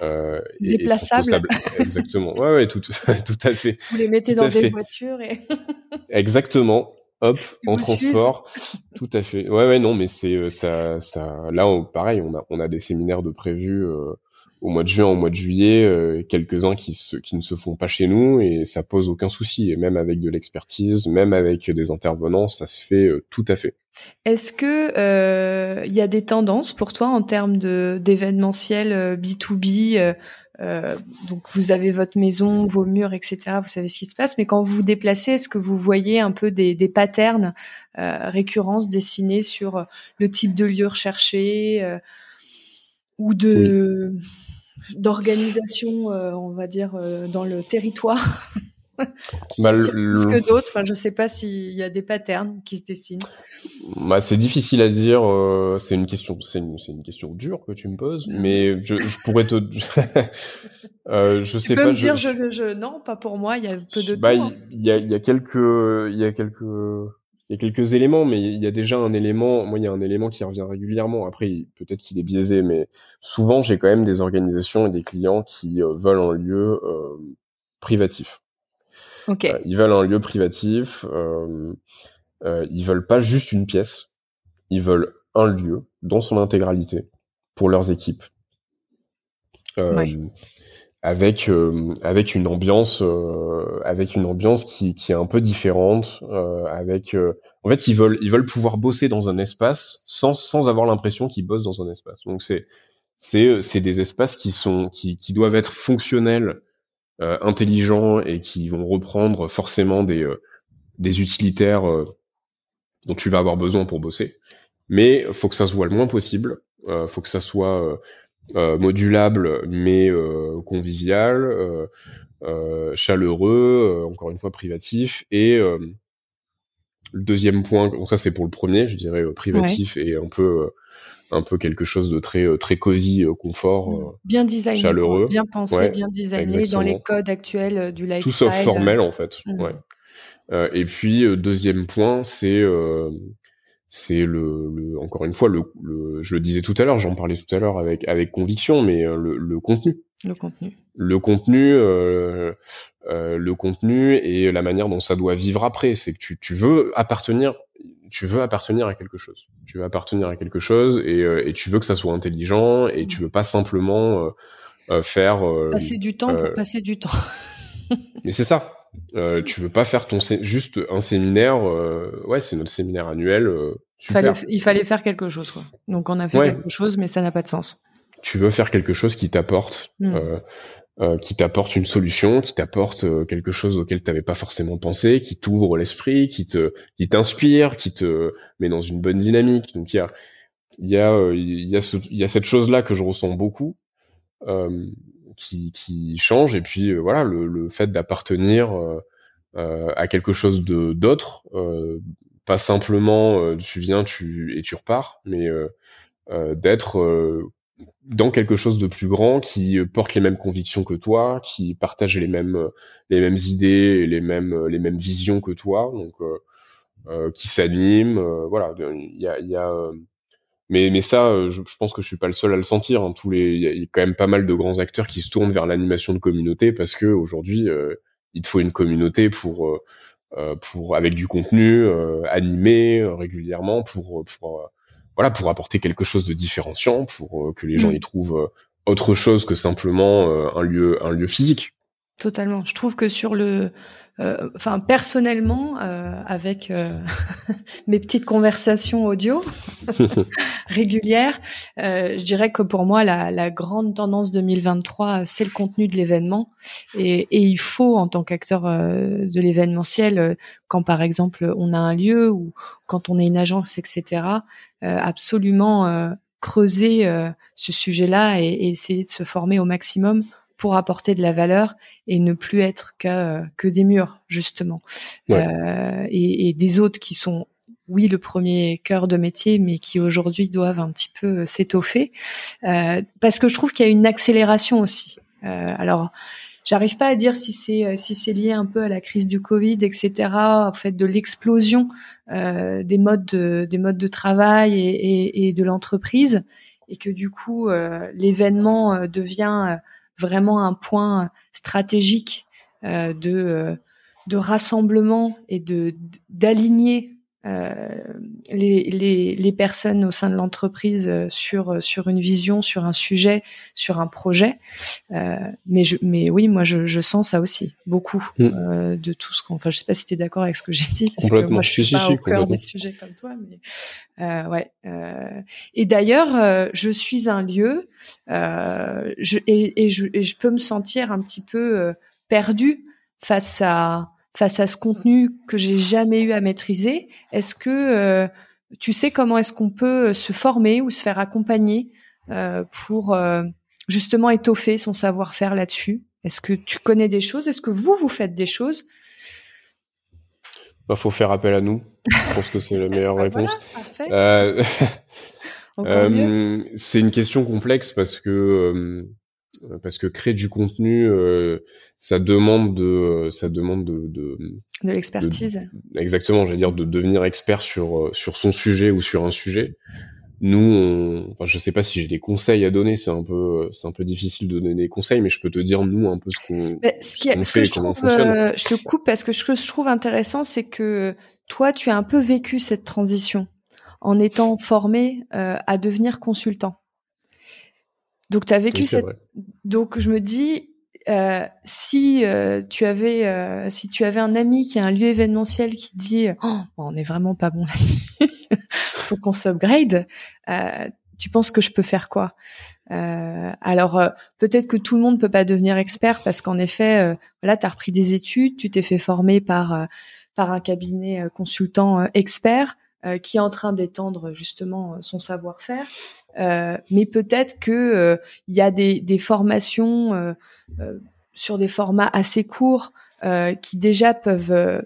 euh, Déplaçable. Exactement. Ouais, ouais, tout, tout à fait. Vous les mettez dans des voitures et. Exactement. Hop, en transport. tout à fait. Ouais, ouais, non, mais c'est euh, ça, ça. Là, pareil, on a, on a des séminaires de prévus. Euh, au mois de juin, au mois de juillet, euh, quelques-uns qui, se, qui ne se font pas chez nous et ça pose aucun souci. Et même avec de l'expertise, même avec des intervenants, ça se fait euh, tout à fait. Est-ce que euh, il y a des tendances pour toi en termes de d'événementiel B2B donc vous avez votre maison, vos murs, etc. Vous savez ce qui se passe, mais quand vous vous déplacez, est-ce que vous voyez un peu des, des patterns, récurrences dessinées sur le type de lieu recherché ou de d'organisation, euh, on va dire, euh, dans le territoire bah, plus que d'autres. Enfin, je sais pas s'il y a des patterns qui se dessinent. Bah, c'est difficile à dire. Euh, c'est une question, c'est une, une, question dure que tu me poses, mais je, je pourrais te, euh, je tu sais peux pas. Me dire, je... Je, non, pas pour moi. Il y a peu de. Bah, il y, a, il y a quelques, il y a quelques il y a quelques éléments, mais il y a déjà un élément. Moi, il y a un élément qui revient régulièrement. Après, peut-être qu'il est biaisé, mais souvent, j'ai quand même des organisations et des clients qui euh, veulent un lieu euh, privatif. Euh, ils veulent un lieu privatif. Ils veulent pas juste une pièce. Ils veulent un lieu dans son intégralité pour leurs équipes. Ouais avec euh, avec une ambiance euh, avec une ambiance qui, qui est un peu différente euh, avec en fait ils veulent ils veulent pouvoir bosser dans un espace sans sans avoir l'impression qu'ils bossent dans un espace. Donc c'est c'est c'est des espaces qui sont qui qui doivent être fonctionnels intelligents et qui vont reprendre forcément des des utilitaires dont tu vas avoir besoin pour bosser. Mais faut que ça se voit le moins possible faut que ça soit euh, modulable mais euh, convivial, euh, chaleureux, encore une fois privatif et le deuxième point, ça c'est pour le premier, je dirais privatif et un peu un peu quelque chose de très très cosy, confort, bien designé, chaleureux, bien pensé, bien designé dans les codes actuels du lifestyle. Tout sauf formel en fait. Mmh. Ouais. et puis deuxième point, c'est c'est le, le, encore une fois le, le, je le disais tout à l'heure j'en parlais tout à l'heure avec avec conviction mais euh, le, le contenu. Le contenu. Le contenu euh, euh, le contenu et la manière dont ça doit vivre après. C'est que tu, tu veux appartenir tu veux appartenir à quelque chose. Tu veux appartenir à quelque chose et, euh, et tu veux que ça soit intelligent et tu veux pas simplement euh, faire passer du temps pour passer du temps. Mais c'est ça euh, tu veux pas faire ton juste un séminaire euh, ouais c'est notre séminaire annuel euh, il fallait faire quelque chose quoi. donc on a fait quelque chose mais ça n'a pas de sens. Tu veux faire quelque chose qui t'apporte hmm. qui t'apporte une solution qui t'apporte quelque chose auquel tu n'avais pas forcément pensé qui t'ouvre l'esprit qui te qui t'inspire qui te met dans une bonne dynamique. Donc il y a il y a il y a il y a cette chose là que je ressens beaucoup qui, qui change et puis euh, voilà le, le fait d'appartenir euh, euh, à quelque chose de d'autre pas simplement tu viens tu et tu repars mais d'être dans quelque chose de plus grand qui porte les mêmes convictions que toi, qui partage les mêmes les mêmes idées et les mêmes les mêmes visions que toi, donc euh, qui s'anime. voilà, il y a, y a mais, mais ça, euh, je, pense que je suis pas le seul à le sentir. Hein. Tous les, il y, a quand même pas mal de grands acteurs qui se tournent vers l'animation de communauté parce que aujourd'hui, euh, il te faut une communauté pour, euh, pour avec du contenu animé régulièrement pour, pour voilà, pour apporter quelque chose de différenciant, pour que les gens mm. y trouvent autre chose que simplement un lieu, un lieu physique. Totalement. Je trouve que sur le, euh, enfin personnellement, euh, avec euh, mes petites conversations audio régulières, je dirais que pour moi la, la grande tendance 2023, c'est le contenu de l'événement, et, et, il faut en tant qu'acteur de l'événementiel, quand par exemple on a un lieu ou quand on est une agence, etc., absolument creuser ce sujet-là et, et, essayer de se former au maximum pour apporter de la valeur et ne plus être que, que des murs justement. Euh, et, et, des autres qui sont oui le premier cœur de métier mais qui aujourd'hui doivent un petit peu euh, s'étoffer. Euh, parce que je trouve qu'il y a une accélération aussi. Euh, alors j'arrive pas à dire si c'est euh, si c'est lié un peu à la crise du Covid etc en fait de l'explosion euh, des modes de, des modes de travail et, et, et de l'entreprise et que du coup l'événement devient vraiment un point stratégique euh, de euh, de rassemblement et de d'aligner les, les, les, personnes au sein de l'entreprise euh, sur euh, sur une vision, sur un sujet, sur un projet. Euh, mais je, mais oui, moi je, je sens ça aussi beaucoup mm. euh, de tout ce qu'on. Enfin, je sais pas si tu es d'accord avec ce que j'ai dit parce que moi je suis si, pas si, au cœur des sujets comme toi, mais ouais. et d'ailleurs, je suis un lieu je, et, et, je, et je peux me sentir un petit peu perdu face à face à ce contenu que j'ai jamais eu à maîtriser Est-ce que euh, tu sais comment est-ce qu'on peut se former ou se faire accompagner euh, pour euh, justement étoffer son savoir-faire là-dessus? Est-ce que tu connais des choses? Est-ce que vous vous faites des choses? Bah, faut faire appel à nous. Je pense que c'est la meilleure bah, réponse. c'est une question complexe parce que parce que créer du contenu, euh, ça demande de, ça demande de, de, de l'expertise. Exactement, j'allais dire de devenir expert sur euh, sur son sujet ou sur un sujet. Nous, on, enfin, je sais pas si j'ai des conseils à donner, c'est un peu, c'est un peu difficile de donner des conseils, mais je peux te dire nous un peu ce qu'on, ce, fait et comment fonctionne. je te coupe parce que ce que je trouve intéressant, c'est que toi, tu as un peu vécu cette transition en étant formé à devenir consultant. Donc tu as vécu cette. Donc je me dis euh, si euh, tu avais euh, si tu avais un ami qui a un lieu événementiel qui dit oh, on n'est vraiment pas bon là-dessus, faut qu'on s'upgrade. Euh, tu penses que je peux faire quoi? Alors peut-être que tout le monde peut pas devenir expert parce qu'en effet, voilà, tu as repris des études, tu t'es fait former par par un cabinet consultant expert qui est en train d'étendre justement son savoir-faire. Euh, mais peut-être que euh, il y a des, des formations euh, sur des formats assez courts qui déjà peuvent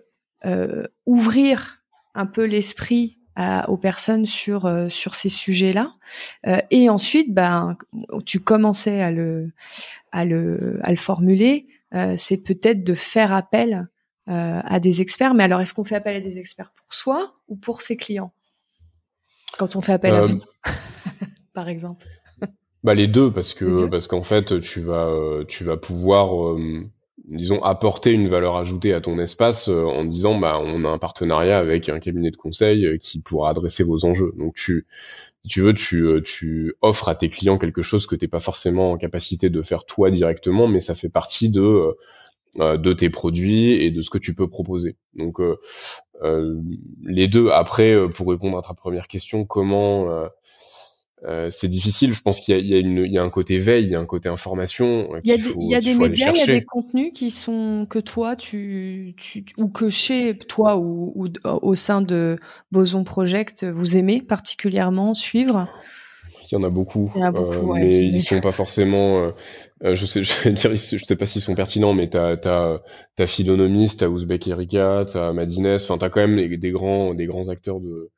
ouvrir un peu l'esprit aux personnes sur sur ces sujets-là. et ensuite, ben, tu commençais à le à le à le formuler. c'est peut-être de faire appel à des experts. Mais alors, est-ce qu'on fait appel à des experts pour soi ou pour ses clients? Quand on fait appel à vous par exemple. Bah les deux parce que parce qu'en fait tu vas euh, tu vas pouvoir euh, disons apporter une valeur ajoutée à ton espace euh, en disant bah on a un partenariat avec un cabinet de conseil qui pourra adresser vos enjeux. Donc tu tu veux tu tu offres à tes clients quelque chose que t'es pas forcément en capacité de faire toi directement mais ça fait partie de de tes produits et de ce que tu peux proposer. Donc les deux. Après pour répondre à ta première question comment euh, c'est difficile. Je pense qu'il y, y, y, a un côté veille, il y a un côté information. Il y a, il y a des médias, il y a des contenus qui sont que toi, tu, tu ou que chez toi ou, ou, au sein de Boson Project, vous aimez particulièrement suivre? Il y en a beaucoup, il y en a beaucoup euh, mais ils sont pas forcément. Euh, euh, je sais, je vais dire, je sais pas s'ils sont pertinents, mais t'as t'as t'as Philonomiste, t'as Ouzbek Erika, t'as Madines. Enfin, t'as quand même des, des grands des grands acteurs de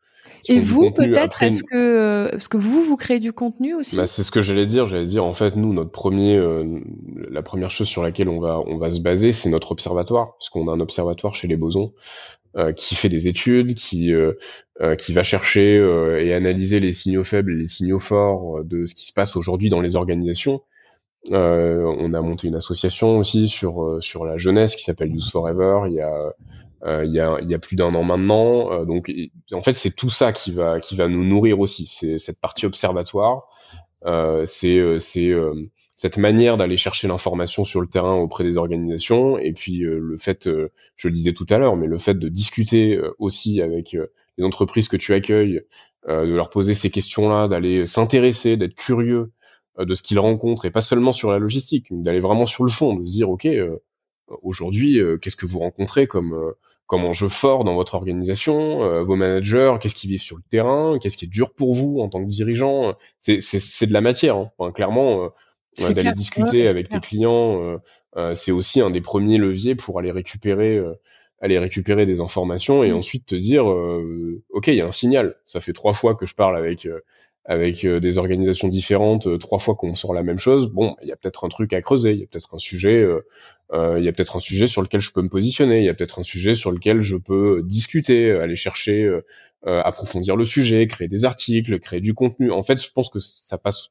et vous, peut-être, est-ce que, euh, est-ce que vous, vous créez du contenu aussi? Bah, C'est ce que j'allais dire. J'allais dire, en fait, nous, notre premier, euh, la première chose sur laquelle on va, on va se baser, c'est notre observatoire, parce qu'on a un observatoire chez les bosons euh, qui fait des études, qui, euh, qui va chercher et analyser les signaux faibles et les signaux forts de ce qui se passe aujourd'hui dans les organisations. on a monté une association aussi sur sur la jeunesse qui s'appelle Youth Forever. Il y a euh, il, y a, y a plus d'un an maintenant. Euh, donc, en fait, c'est tout ça qui va qui va nous nourrir aussi. C'est cette partie observatoire. Euh, c'est c'est cette manière d'aller chercher l'information sur le terrain auprès des organisations, et puis le fait, je le disais tout à l'heure, mais le fait de discuter aussi avec les entreprises que tu accueilles, de leur poser ces questions-là, d'aller s'intéresser, d'être curieux de ce qu'ils rencontrent, et pas seulement sur la logistique, d'aller vraiment sur le fond, de se dire, ok, aujourd'hui, qu'est-ce que vous rencontrez comme comme enjeu fort dans votre organisation, euh, vos managers, qu'est-ce qu'ils vivent sur le terrain, qu'est-ce qui est dur pour vous en tant que dirigeant. C'est, c'est, de la matière, hein. enfin, clairement. Euh, d'aller discuter avec tes clients, euh, euh, c'est aussi un des premiers leviers pour aller récupérer, aller récupérer des informations et mmh. ensuite te dire, ok, il y a un signal. Ça fait trois fois que je parle avec avec des organisations différentes, trois fois qu'on sort la même chose. Bon, il y a peut-être un truc à creuser, il y a peut-être un sujet euh, il y a peut-être un sujet sur lequel je peux me positionner, il y a peut-être un sujet sur lequel je peux discuter, aller chercher, euh, euh, approfondir le sujet, créer des articles, créer du contenu. En fait, je pense que ça passe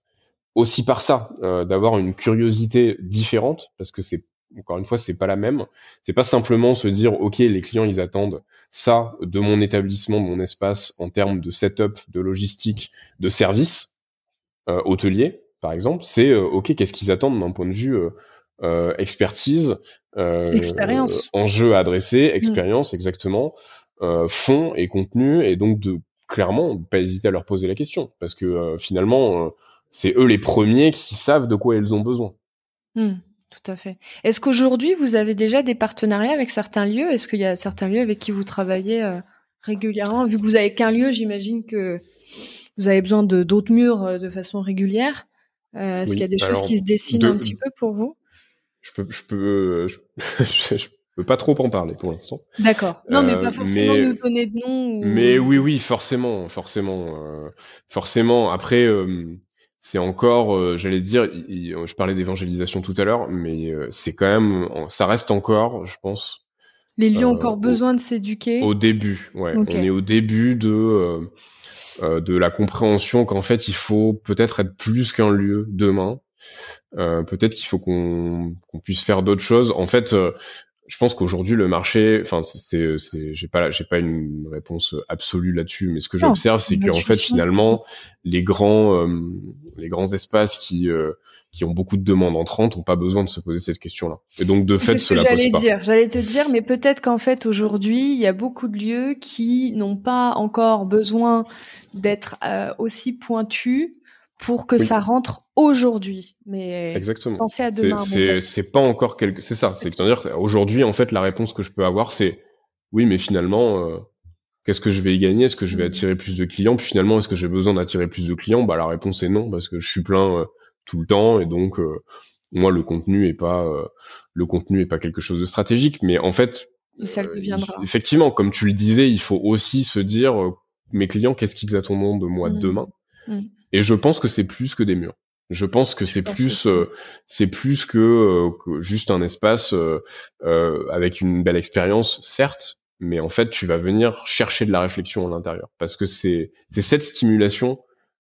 aussi par ça, d'avoir une curiosité différente, parce que c'est encore une fois, c'est pas la même. C'est pas simplement se dire, ok, les clients ils attendent ça de mon établissement, de mon espace en termes de setup, de logistique, de service hôtelier, par exemple. C'est ok, qu'est-ce qu'ils attendent d'un point de vue euh, expertise, euh, expérience, enjeux à adresser, mm. expérience exactement, euh, fond et contenu, et donc de clairement pas hésiter à leur poser la question, parce que finalement c'est eux les premiers qui savent de quoi ils ont besoin. Mm, tout à fait. Est-ce qu'aujourd'hui vous avez déjà des partenariats avec certains lieux? Est-ce qu'il y a certains lieux avec qui vous travaillez régulièrement? Vu que vous avez qu'un lieu, j'imagine que vous avez besoin de d'autres murs de façon régulière. Est-ce qu'il y a des choses qui se dessinent un petit peu pour vous? Je peux, je peux, je, peux pas trop en parler pour l'instant. D'accord. Non, mais pas euh, forcément nous donner de nom. Mais oui, oui, forcément, forcément, euh, forcément. Après, euh, c'est encore, j'allais dire, je parlais d'évangélisation tout à l'heure, mais c'est quand même, ça reste encore, je pense. Les lieux ont encore besoin de s'éduquer. Au début, ouais. On est au début de de la compréhension qu'en fait, il faut peut-être être plus qu'un lieu demain euh, peut-être qu'il faut qu'on puisse faire d'autres choses. En fait, euh, je pense qu'aujourd'hui le marché, enfin c'est, j'ai pas, j'ai pas une réponse absolue là-dessus, mais ce que j'observe, c'est qu'en fait finalement les grands, euh, les grands espaces qui qui ont beaucoup de demandes entrantes n'ont pas besoin de se poser cette question-là. Et donc de fait, cela j'allais dire. J'allais te dire, mais peut-être qu'en fait aujourd'hui, il y a beaucoup de lieux qui n'ont pas encore besoin d'être aussi pointus pour que ça rentre aujourd'hui. Mais Exactement. pensez à demain. C'est pas encore quelque. C'est ça. C'est dire aujourd'hui, en fait, la réponse que je peux avoir, c'est oui, mais finalement, euh, qu'est-ce que je vais y gagner? Est-ce que je vais mm. attirer plus de clients? Puis finalement, est-ce que j'ai besoin d'attirer plus de clients? Bah la réponse est non, parce que je suis plein euh, tout le temps et donc euh, moi le contenu est pas le contenu est pas quelque chose de stratégique. Mais en fait, ça deviendra. effectivement, comme tu le disais, il faut aussi se dire mes clients, qu'est-ce qu'ils attendront de moi mm. demain? Mm. Et je pense que c'est plus que des murs. Je pense que c'est plus, euh, c'est plus que, euh, que, juste un espace euh, avec une belle expérience, certes, mais en fait, tu vas venir chercher de la réflexion à l'intérieur, parce que c'est c'est cette stimulation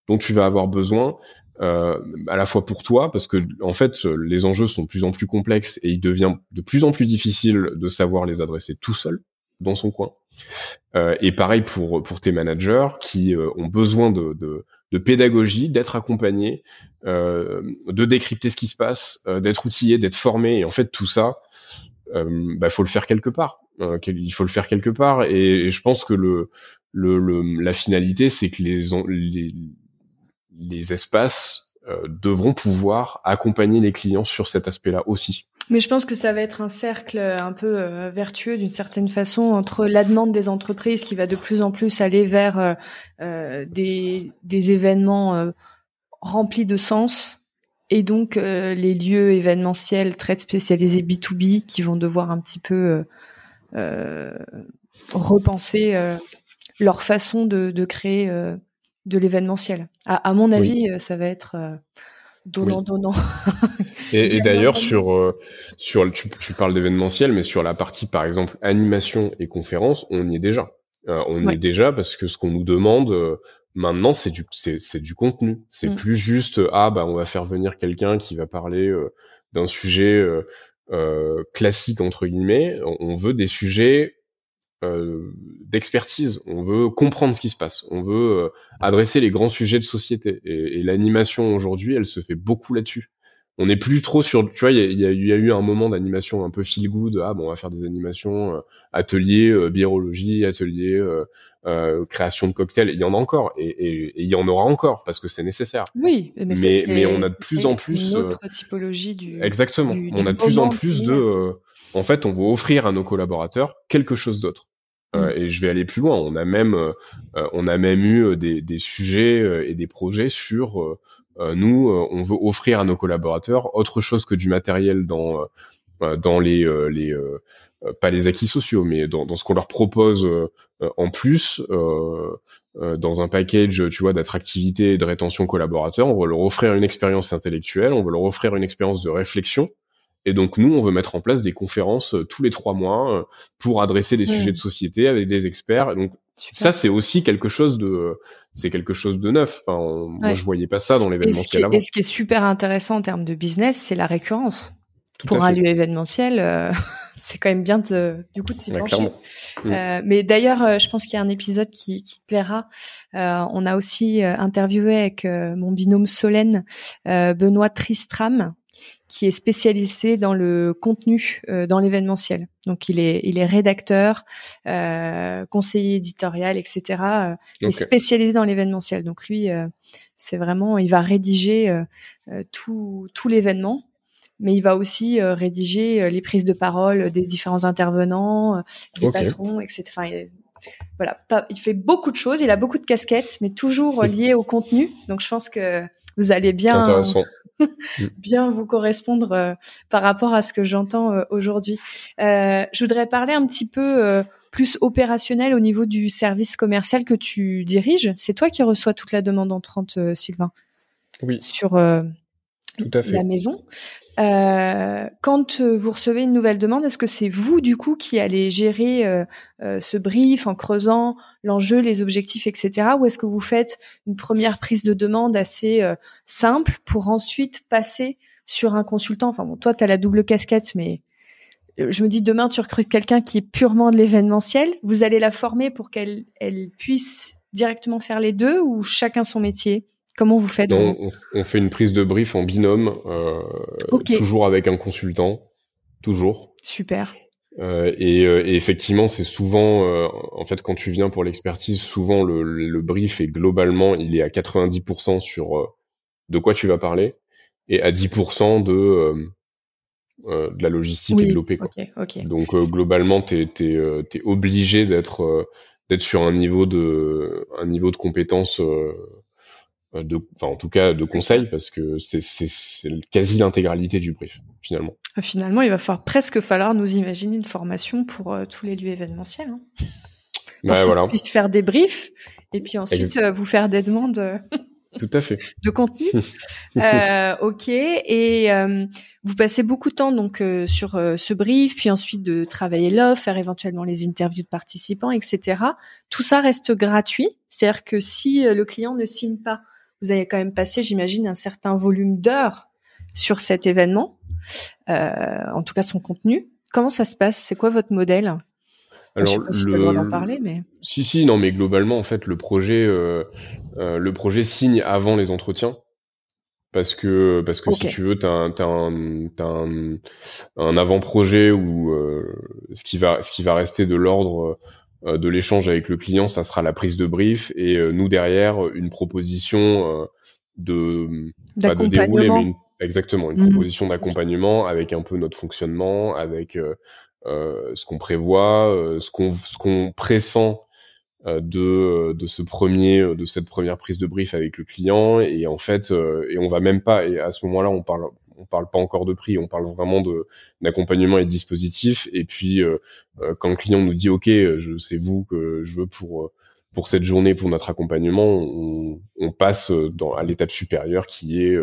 dont tu vas avoir besoin, à la fois pour toi, parce que en fait, les enjeux sont de plus en plus complexes et il devient de plus en plus difficile de savoir les adresser tout seul dans son coin. et pareil pour pour tes managers qui ont besoin de, de de pédagogie, d'être accompagné, euh, de décrypter ce qui se passe, euh, d'être outillé, d'être formé. Et en fait, tout ça, euh, bah, faut le faire quelque part. Euh, il faut le faire quelque part. Et, je pense que le, le, la finalité, c'est que les, les, les espaces devront pouvoir accompagner les clients sur cet aspect-là aussi. Mais je pense que ça va être un cercle un peu euh, vertueux d'une certaine façon entre la demande des entreprises qui va de plus en plus aller vers euh, euh des, des, événements remplis de sens et donc les lieux événementiels très spécialisés B2B qui vont devoir un petit peu repenser leur façon de, de créer de l'événementiel. À, à, mon avis, ça va être donnant donnant. et, et d'ailleurs sur euh, sur tu, tu parles d'événementiel, mais sur la partie par exemple animation et conférence, on y est déjà. Euh, on y est déjà parce que ce qu'on nous demande euh, maintenant, c'est du c'est du contenu. C'est mm. plus juste ah bah on va faire venir quelqu'un qui va parler d'un sujet classique entre guillemets. On veut des sujets euh, d'expertise. On veut comprendre ce qui se passe. On veut euh, adresser les grands sujets de société. Et, l'animation aujourd'hui, elle se fait beaucoup là-dessus. on n'est plus trop sur, tu vois, il y a, y a, eu un moment d'animation un peu feel good. Ah bon, on va faire des animations, euh, atelier euh, biologie, atelier création de cocktails. Il y en a encore et, il y en aura encore parce que c'est nécessaire. Oui, mais, mais, on a de plus en plus. Une autre typologie du. Exactement. on a de plus en plus de. en fait, on va offrir à nos collaborateurs quelque chose d'autre. Mm. et je vais aller plus loin. On a même, on a même eu des, des sujets et des projets sur euh, nous, euh, on veut offrir à nos collaborateurs autre chose que du matériel dans euh, dans les, les pas les acquis sociaux, mais dans, dans ce qu'on leur propose en plus dans un package, tu vois, d'attractivité et de rétention collaborateur. On va leur offrir une expérience intellectuelle, on va leur offrir une expérience de réflexion. Et donc nous, on veut mettre en place des conférences tous les trois mois pour adresser des sujets de société avec des experts. donc ça, c'est aussi quelque chose de, c'est quelque chose de neuf. Enfin, Moi, je voyais pas ça dans l'événementiel avant. Et ce qui est super intéressant en termes de business, c'est la récurrence. Pour un lieu événementiel, euh, c'est quand même bien de, du coup de s'y pencher. Mm. Euh, mais d'ailleurs, euh, je pense qu'il y a un épisode qui, qui te plaira. on a aussi interviewé avec mon binôme Solène Benoît Tristram, qui est spécialisé dans le contenu euh, dans l'événementiel. Donc il est il est rédacteur, euh, conseiller éditorial, etc. Euh, il est spécialisé dans l'événementiel. Donc lui, c'est vraiment, il va rédiger tout tout l'événement, mais il va aussi rédiger les prises de parole des différents intervenants, des patrons, etc. Enfin, voilà, il fait beaucoup de choses, il a beaucoup de casquettes, mais toujours liées au contenu. Donc je pense que vous allez bien bien vous correspondre euh, par rapport à ce que j'entends euh, aujourd'hui. Euh, je voudrais parler un petit peu plus opérationnel au niveau du service commercial que tu diriges. C'est toi qui reçois toute la demande entrante, Sylvain? Oui. Sur Tout à fait. la maison. Euh, quand euh, vous recevez une nouvelle demande, est-ce que c'est vous du coup qui allez gérer euh, ce brief en creusant l'enjeu, les objectifs, etc. Ou est-ce que vous faites une première prise de demande assez simple pour ensuite passer sur un consultant? Enfin bon, toi, tu as la double casquette, mais je me dis demain, tu recrutes quelqu'un qui est purement de l'événementiel. Vous allez la former pour qu'elle elle puisse directement faire les deux ou chacun son métier? Comment vous faites on, fait une prise de brief en binôme, euh, toujours avec un consultant, toujours. Super. Euh, et, euh, et, effectivement, c'est souvent, euh, en fait, quand tu viens pour l'expertise, souvent le, le, brief est globalement, il est à 90% sur de quoi tu vas parler et à 10% de de la logistique et de l'OP. Okay, okay. Donc globalement, t'es es, obligé d'être d'être sur un niveau de un niveau de compétence euh, de, enfin en tout cas de conseils parce que c'est quasi l'intégralité du brief finalement. Euh, finalement, il va falloir presque falloir nous imaginer une formation pour euh, tous les lieux événementiels. Hein. Ouais, voilà. Puisse faire des briefs et puis ensuite vous faire des demandes. Tout à fait. De contenu. euh, ok. Et vous passez beaucoup de temps donc sur ce brief, puis ensuite de travailler l'offre, faire éventuellement les interviews de participants, etc. Tout ça reste gratuit. C'est-à-dire que si le client ne signe pas vous avez quand même passé, j'imagine, un certain volume d'heures sur cet événement, euh, en tout cas son contenu. Comment ça se passe? C'est quoi votre modèle? Alors, je sais pas si le... d'en parler, mais si si non mais globalement en fait le projet euh, euh, le projet signe avant les entretiens. Parce que parce que si tu veux t'as un t'as un, un, un avant-projet où euh, ce qui va ce qui va rester de l'ordre de l'échange avec le client, ça sera la prise de brief et euh, nous derrière une proposition euh, de pas de dérouler, mais exactement une mhm. proposition d'accompagnement avec un peu notre fonctionnement, avec ce qu'on prévoit, ce qu'on ce qu'on pressent de de ce premier de cette première prise de brief avec le client et en fait et on va même pas et à ce moment-là on parle on parle pas encore de prix, on parle vraiment de d'accompagnement et de dispositif. Et puis euh, euh, quand le client nous dit OK, je c'est vous que je veux pour euh, pour cette journée, pour notre accompagnement, on, on passe dans, à l'étape supérieure qui est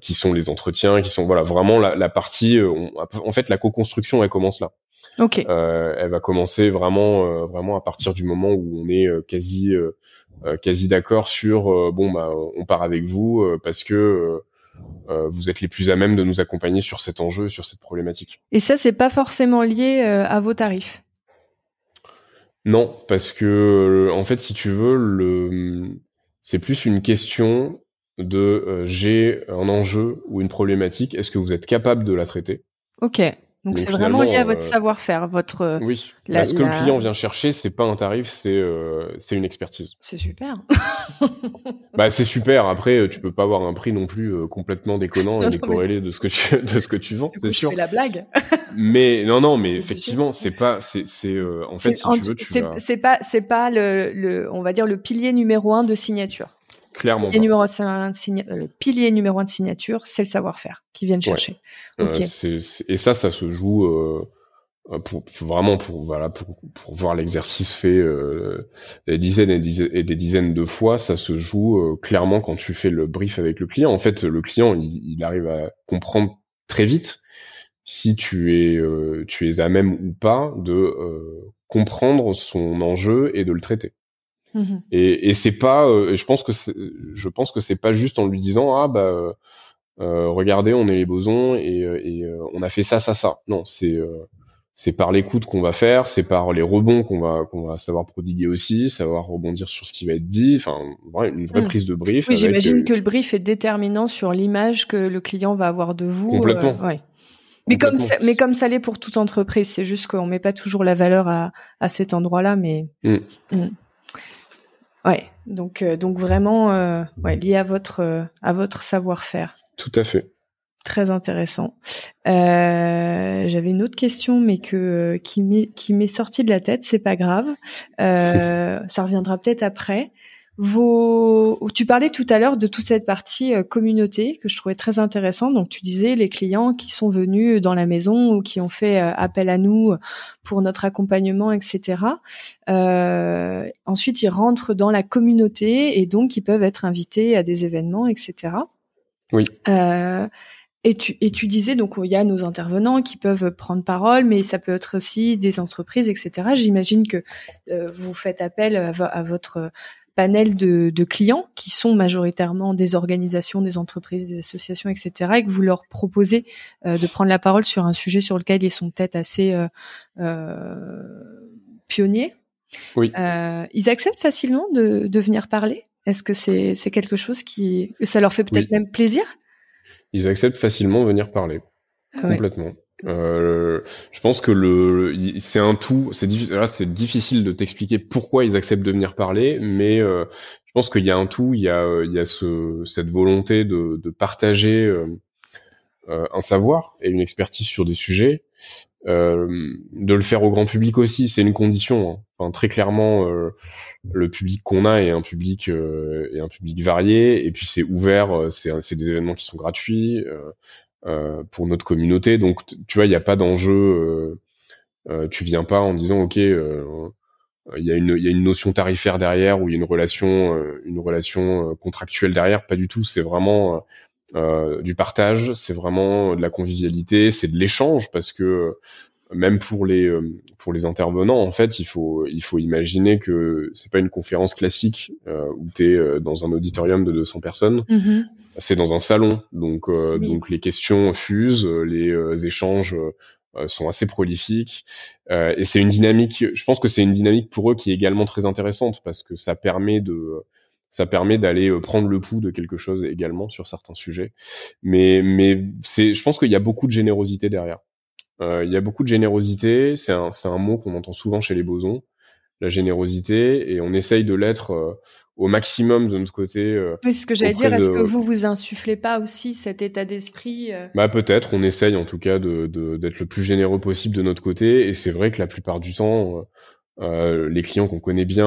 qui sont les entretiens, qui sont voilà vraiment la, la partie. en fait, la co-construction elle commence là. Ok. elle va commencer vraiment vraiment à partir du moment où on est quasi quasi d'accord sur bon bah on part avec vous parce que euh, vous êtes les plus à même de nous accompagner sur cet enjeu, sur cette problématique. Et ça, c'est pas forcément lié euh, à vos tarifs. Non, parce que en fait, si tu veux, le... c'est plus une question de j'ai un enjeu ou une problématique, est-ce que vous êtes capable de la traiter? Ok. Donc c'est vraiment lié à votre savoir-faire, votre. Oui. La, ce que le client vient chercher, c'est pas un tarif, c'est c'est une expertise. C'est super. bah c'est super. Après, tu peux pas avoir un prix non plus complètement déconnant et décorrélé de ce que tu de ce que tu vends, c'est sûr. la blague. mais non non, mais effectivement, c'est pas c'est c'est en fait si tu veux, tu c'est pas c'est pas le, le on va dire le pilier numéro un de signature. Clairement. Le, numéro le pilier numéro un de signature, c'est le savoir-faire qui viennent chercher. Euh, et ça, ça se joue euh, pour, vraiment pour voilà pour, pour voir l'exercice fait euh, des dizaines et, des dizaines de fois. Ça se joue clairement quand tu fais le brief avec le client. En fait, le client, il, il arrive à comprendre très vite si tu es tu es à même ou pas de comprendre son enjeu et de le traiter. Mhm. Et, et c'est pas, euh, je pense que je pense que c'est pas juste en lui disant ah bah euh, euh regardez on est les bosons et, euh, on a fait ça ça ça. Non c'est c'est par l'écoute qu'on va faire, c'est par les rebonds qu'on va qu'on va savoir prodiguer aussi, savoir rebondir sur ce qui va être dit, enfin une vraie mhm. prise de brief. Oui, j'imagine que le brief est déterminant sur l'image que le client va avoir de vous. Complètement. ouais. Mais comme, ça, mais comme ça l'est pour toute entreprise, c'est juste qu'on met pas toujours la valeur à, à cet endroit-là, mais. Mm. Mm. Ouais, donc euh, donc vraiment euh, ouais, lié à votre euh, à votre savoir-faire. Tout à fait. Très intéressant. J'avais une autre question, mais que qui m'est qui m'est sortie de la tête. C'est pas grave. ça reviendra peut-être après. Vos... Tu parlais tout à l'heure de toute cette partie euh, communauté que je trouvais très intéressante. Donc tu disais les clients qui sont venus dans la maison ou qui ont fait euh, appel à nous pour notre accompagnement, etc. Euh, ensuite, ils rentrent dans la communauté et donc ils peuvent être invités à des événements, etc. Oui. Euh, et tu, et tu disais, donc il y a nos intervenants qui peuvent prendre parole, mais ça peut être aussi des entreprises, etc. J'imagine que vous faites appel à, à, votre panel de, de, clients qui sont majoritairement des organisations, des entreprises, des associations, etc. et que vous leur proposez euh, de prendre la parole sur un sujet sur lequel ils sont peut-être assez euh, euh, pionniers. Oui. Ils acceptent facilement de, de venir parler? Est-ce que c'est quelque chose qui ça leur fait peut-être même plaisir? Ils acceptent facilement de venir parler. Ah complètement. Euh, je pense que le, c'est un tout. C'est difficile. C'est difficile de t'expliquer pourquoi ils acceptent de venir parler, mais euh, je pense qu'il y a un tout. Il y a, il y a ce, cette volonté de, de partager euh, euh un savoir et une expertise sur des sujets, euh, de le faire au grand public aussi. C'est une condition. Hein. Enfin, très clairement, le public qu'on a est un public est un public varié, et puis c'est ouvert. C'est des événements qui sont gratuits. Euh, pour notre communauté. Donc, tu vois, il n'y a pas d'enjeu. Euh, euh, tu viens pas en disant, ok, il y, a une, y a une notion tarifaire derrière ou il y a une relation, une relation contractuelle derrière. Pas du tout. C'est vraiment du partage. C'est vraiment de la convivialité. C'est de l'échange parce que même pour les pour les intervenants, en fait, il faut il faut imaginer que c'est pas une conférence classique où tu es dans un auditorium de 200 personnes. Mm-hmm c'est dans un salon, donc euh, donc les questions fusent, les euh, échanges euh, sont assez prolifiques et c'est une dynamique. Je pense que c'est une dynamique pour eux qui est également très intéressante parce que ça permet de ça permet d'aller prendre le pouls de quelque chose également sur certains sujets. Mais mais c'est je pense qu'il y a beaucoup de générosité derrière. il y a beaucoup de générosité. C'est un c'est un mot qu'on entend souvent chez les bosons la générosité et on essaye de l'être au maximum de notre côté. Euh, oui, ce que j'allais dire, est-ce que vous vous insufflez pas aussi cet état d'esprit euh? Bah peut-être, on essaye en tout cas de d'être le plus généreux possible de notre côté, et c'est vrai que la plupart du temps, euh, euh les clients qu'on connaît bien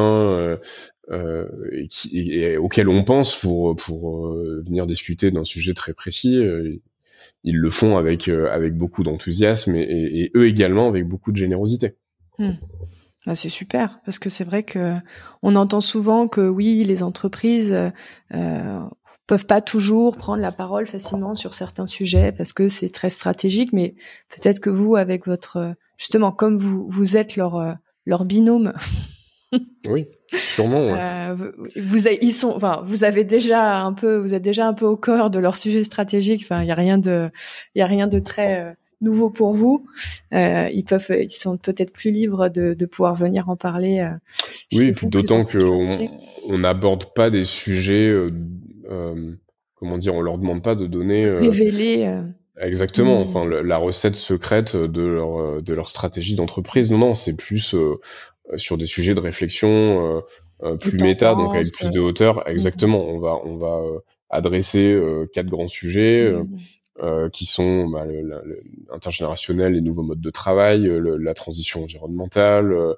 euh, et, qui, et, auxquels on pense pour pour venir discuter d'un sujet très précis, ils le font avec avec beaucoup d'enthousiasme et, et, eux également avec beaucoup de générosité. Hmm. Ah, c'est super parce que c'est vrai que on entend souvent que oui, les entreprises euh, peuvent pas toujours prendre la parole facilement sur certains sujets parce que c'est très stratégique. Mais peut-être que vous, avec votre justement, comme vous vous êtes leur euh, leur binôme. oui, sûrement. Euh, vous, ils sont, enfin, vous avez déjà un peu, vous êtes déjà un peu au cœur de leur sujet stratégique. Enfin, il y a rien de, il y a rien de très euh, nouveau pour vous, euh, ils peuvent, ils sont peut-être plus libres de, de, pouvoir venir en parler. Euh, oui, d'autant qu'on on n'aborde pas des sujets euh, euh, comment dire, on leur demande pas de donner révéler. Exactement. Enfin, la recette secrète de leur de leur stratégie d'entreprise. Non, non, c'est plus sur des sujets de réflexion plus méta, donc avec plus de hauteur. Exactement. On va on va adresser quatre grands sujets. Mm. Euh, qui sont bah, l'intergénérationnel, les nouveaux modes de travail, euh, la transition environnementale, euh,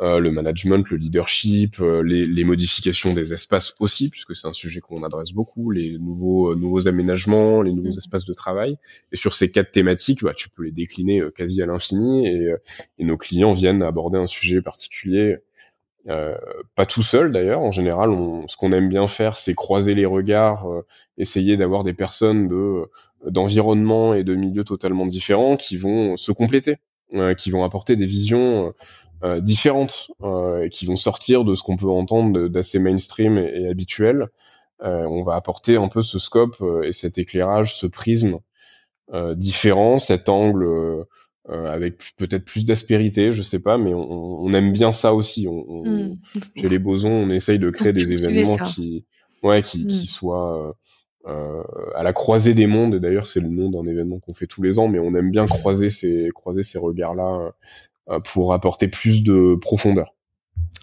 mm. le management, le leadership, les, les, modifications des espaces aussi, puisque c'est un sujet qu'on adresse beaucoup, les nouveaux nouveaux aménagements, les nouveaux mm. espaces de travail. Et sur ces quatre thématiques, bah, tu peux les décliner quasi à l'infini, et, et, nos clients viennent aborder un sujet particulier euh, pas tout seul d'ailleurs. En général, on, ce qu'on aime bien faire, c'est croiser les regards, euh, essayer d'avoir des personnes de euh, d'environnement et de milieux totalement différents qui vont se compléter, qui vont apporter des visions différentes et qui vont sortir de ce qu'on peut entendre d'assez mainstream et, et habituel. on va apporter un peu ce scope et cet éclairage, ce prisme différent, cet angle euh, avec peut-être plus d'aspérité, je sais pas, mais on, on, aime bien ça aussi. On, mm. Chez les bosons, on essaye de créer des événements qui, ouais, qui, mm. qui soient euh, euh, à la croisée des mondes. Et d'ailleurs, c'est le nom d'un événement qu'on fait tous les ans, mais on aime bien croiser ces, croiser ces regards-là euh, pour apporter plus de profondeur.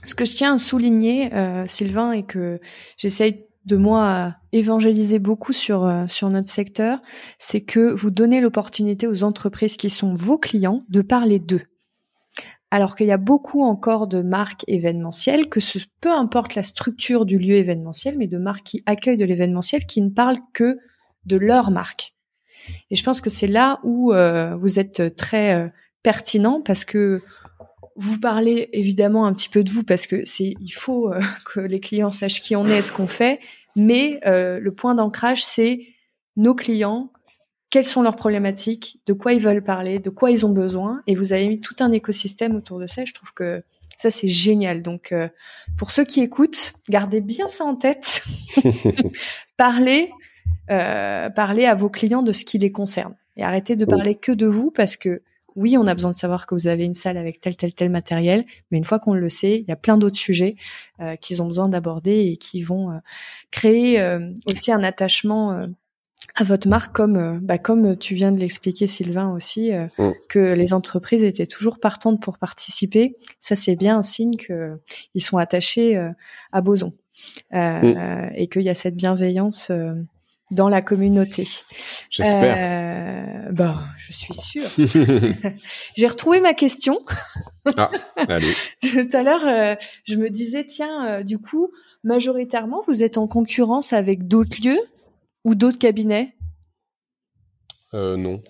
Ce que je tiens à souligner, Sylvain, et que j'essaye de moi évangéliser beaucoup sur euh, sur notre secteur, c'est que vous donnez l'opportunité aux entreprises qui sont vos clients de parler d'eux. Alors qu'il y a beaucoup encore de marques événementielles, que ce, peu importe la structure du lieu événementiel, mais de marques qui accueillent de l'événementiel qui ne parlent que de leur marque. Et je pense que c'est là où euh, vous êtes très euh, pertinent parce que vous parlez évidemment un petit peu de vous parce que c'est il faut euh, que les clients sachent qui on est, ce qu'on fait, mais euh, le point d'ancrage c'est nos clients, quelles sont leurs problématiques, de quoi ils veulent parler, de quoi ils ont besoin, et vous avez mis tout un écosystème autour de ça. Je trouve que ça c'est génial. Donc euh, pour ceux qui écoutent, gardez bien ça en tête. parlez, parlez à vos clients de ce qui les concerne et arrêtez de parler que de vous parce que oui, on a besoin de savoir que vous avez une salle avec tel, tel, tel matériel, mais une fois qu'on le sait, il y a plein d'autres sujets euh, qu'ils ont besoin d'aborder et qui vont euh, créer euh, aussi un attachement euh, à votre marque, comme bah, comme tu viens de l'expliquer, Sylvain aussi, mm. que les entreprises étaient toujours partantes pour participer. Ça, c'est bien un signe que ils sont attachés à Boson mm. et qu'il y a cette bienveillance dans la communauté. J'espère. Euh, bah, je suis sûre. J'ai retrouvé ma question. ah, allez. Tout à l'heure, euh, je me disais, tiens, euh, du coup, majoritairement, vous êtes en concurrence avec d'autres lieux ou d'autres cabinets? Non.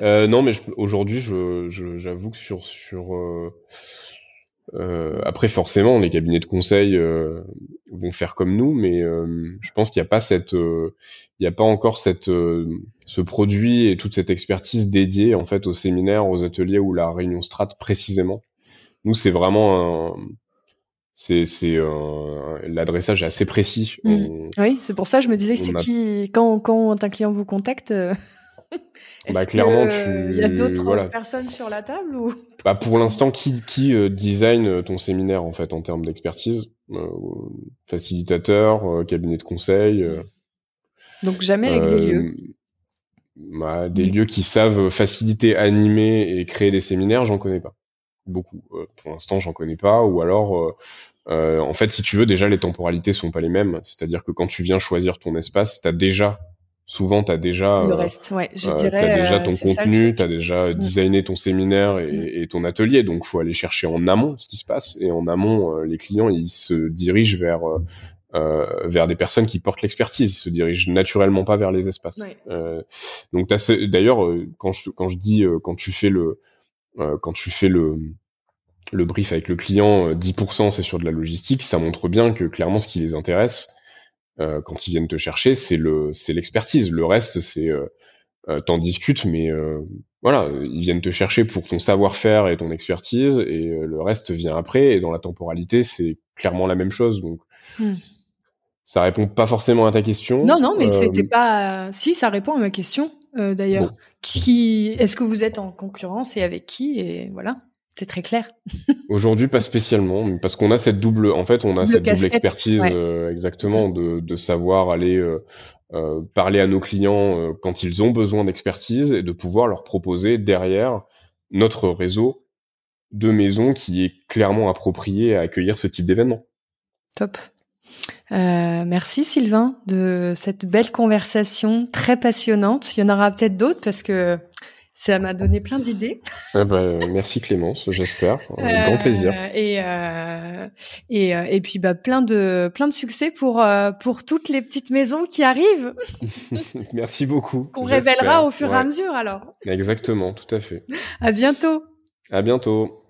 non, non, mais aujourd'hui, j'avoue je, j'avoue que sur sur euh, après, forcément, les cabinets de conseil euh, vont faire comme nous, mais euh, je pense qu'il n'y a pas cette, il n'y a pas encore cette, ce produit et toute cette expertise dédiée en fait aux séminaires, aux ateliers ou la réunion strat précisément. Nous, c'est vraiment un, c'est c'est l'adressage est assez précis. Mmh. oui, c'est pour ça je me disais c'est qui quand quand un client vous contacte. Bah clairement, tu. Il y a d'autres personnes sur la table ou? Bah pour l'instant, qui qui euh, design euh, ton séminaire en fait en termes d'expertise? Euh, Facilitateur, euh, cabinet de conseil. Donc jamais avec des lieux. Bah, des lieux qui savent faciliter, animer et créer des séminaires, j'en connais pas. Beaucoup. pour l'instant, j'en connais pas. Ou alors, en fait, si tu veux, déjà les temporalités sont pas les mêmes. C'est-à-dire que quand tu viens choisir ton espace, tu as déjà souvent tu as déjà le euh, reste ouais je euh, dirais as déjà ton contenu tu as déjà mm. designé ton séminaire et, mm. et, ton atelier. Donc faut aller chercher en amont ce qui se passe. Et en amont euh, les clients ils se dirigent vers euh, vers des personnes qui portent l'expertise. Ils se dirigent naturellement pas vers les espaces. Euh, donc d'ailleurs quand je quand je dis quand tu fais le quand tu fais le le brief avec le client 10% c'est sur de la logistique ça montre bien que clairement ce qui les intéresse euh, quand ils viennent te chercher, c'est le c'est l'expertise. Le reste, c'est euh, euh, t'en discutes, mais voilà, ils viennent te chercher pour ton savoir-faire et ton expertise, et le reste vient après. Et dans la temporalité, c'est clairement la même chose. Donc, hmm. ça répond pas forcément à ta question. Non, non, mais c'était pas. Si, ça répond à ma question. D'ailleurs, qui est-ce que vous êtes en concurrence et avec qui Et voilà. C'est très clair. Aujourd'hui, pas spécialement, parce qu'on a cette double, en fait, on a cette double expertise euh, exactement de, de, savoir aller euh, euh, parler à nos clients quand ils ont besoin d'expertise et de pouvoir leur proposer derrière notre réseau de maisons qui est clairement approprié à accueillir ce type d'événement. Top. merci Sylvain de cette belle conversation très passionnante. Il y en aura peut-être d'autres parce que ça m'a donné plein d'idées. Ah bah, merci Clémence, j'espère. Un grand plaisir. Euh, et euh, et, euh, et puis bah plein de plein de succès pour euh, pour toutes les petites maisons qui arrivent. merci beaucoup. Qu'on révélera au fur et à mesure alors. Exactement, tout à fait. À bientôt. À bientôt.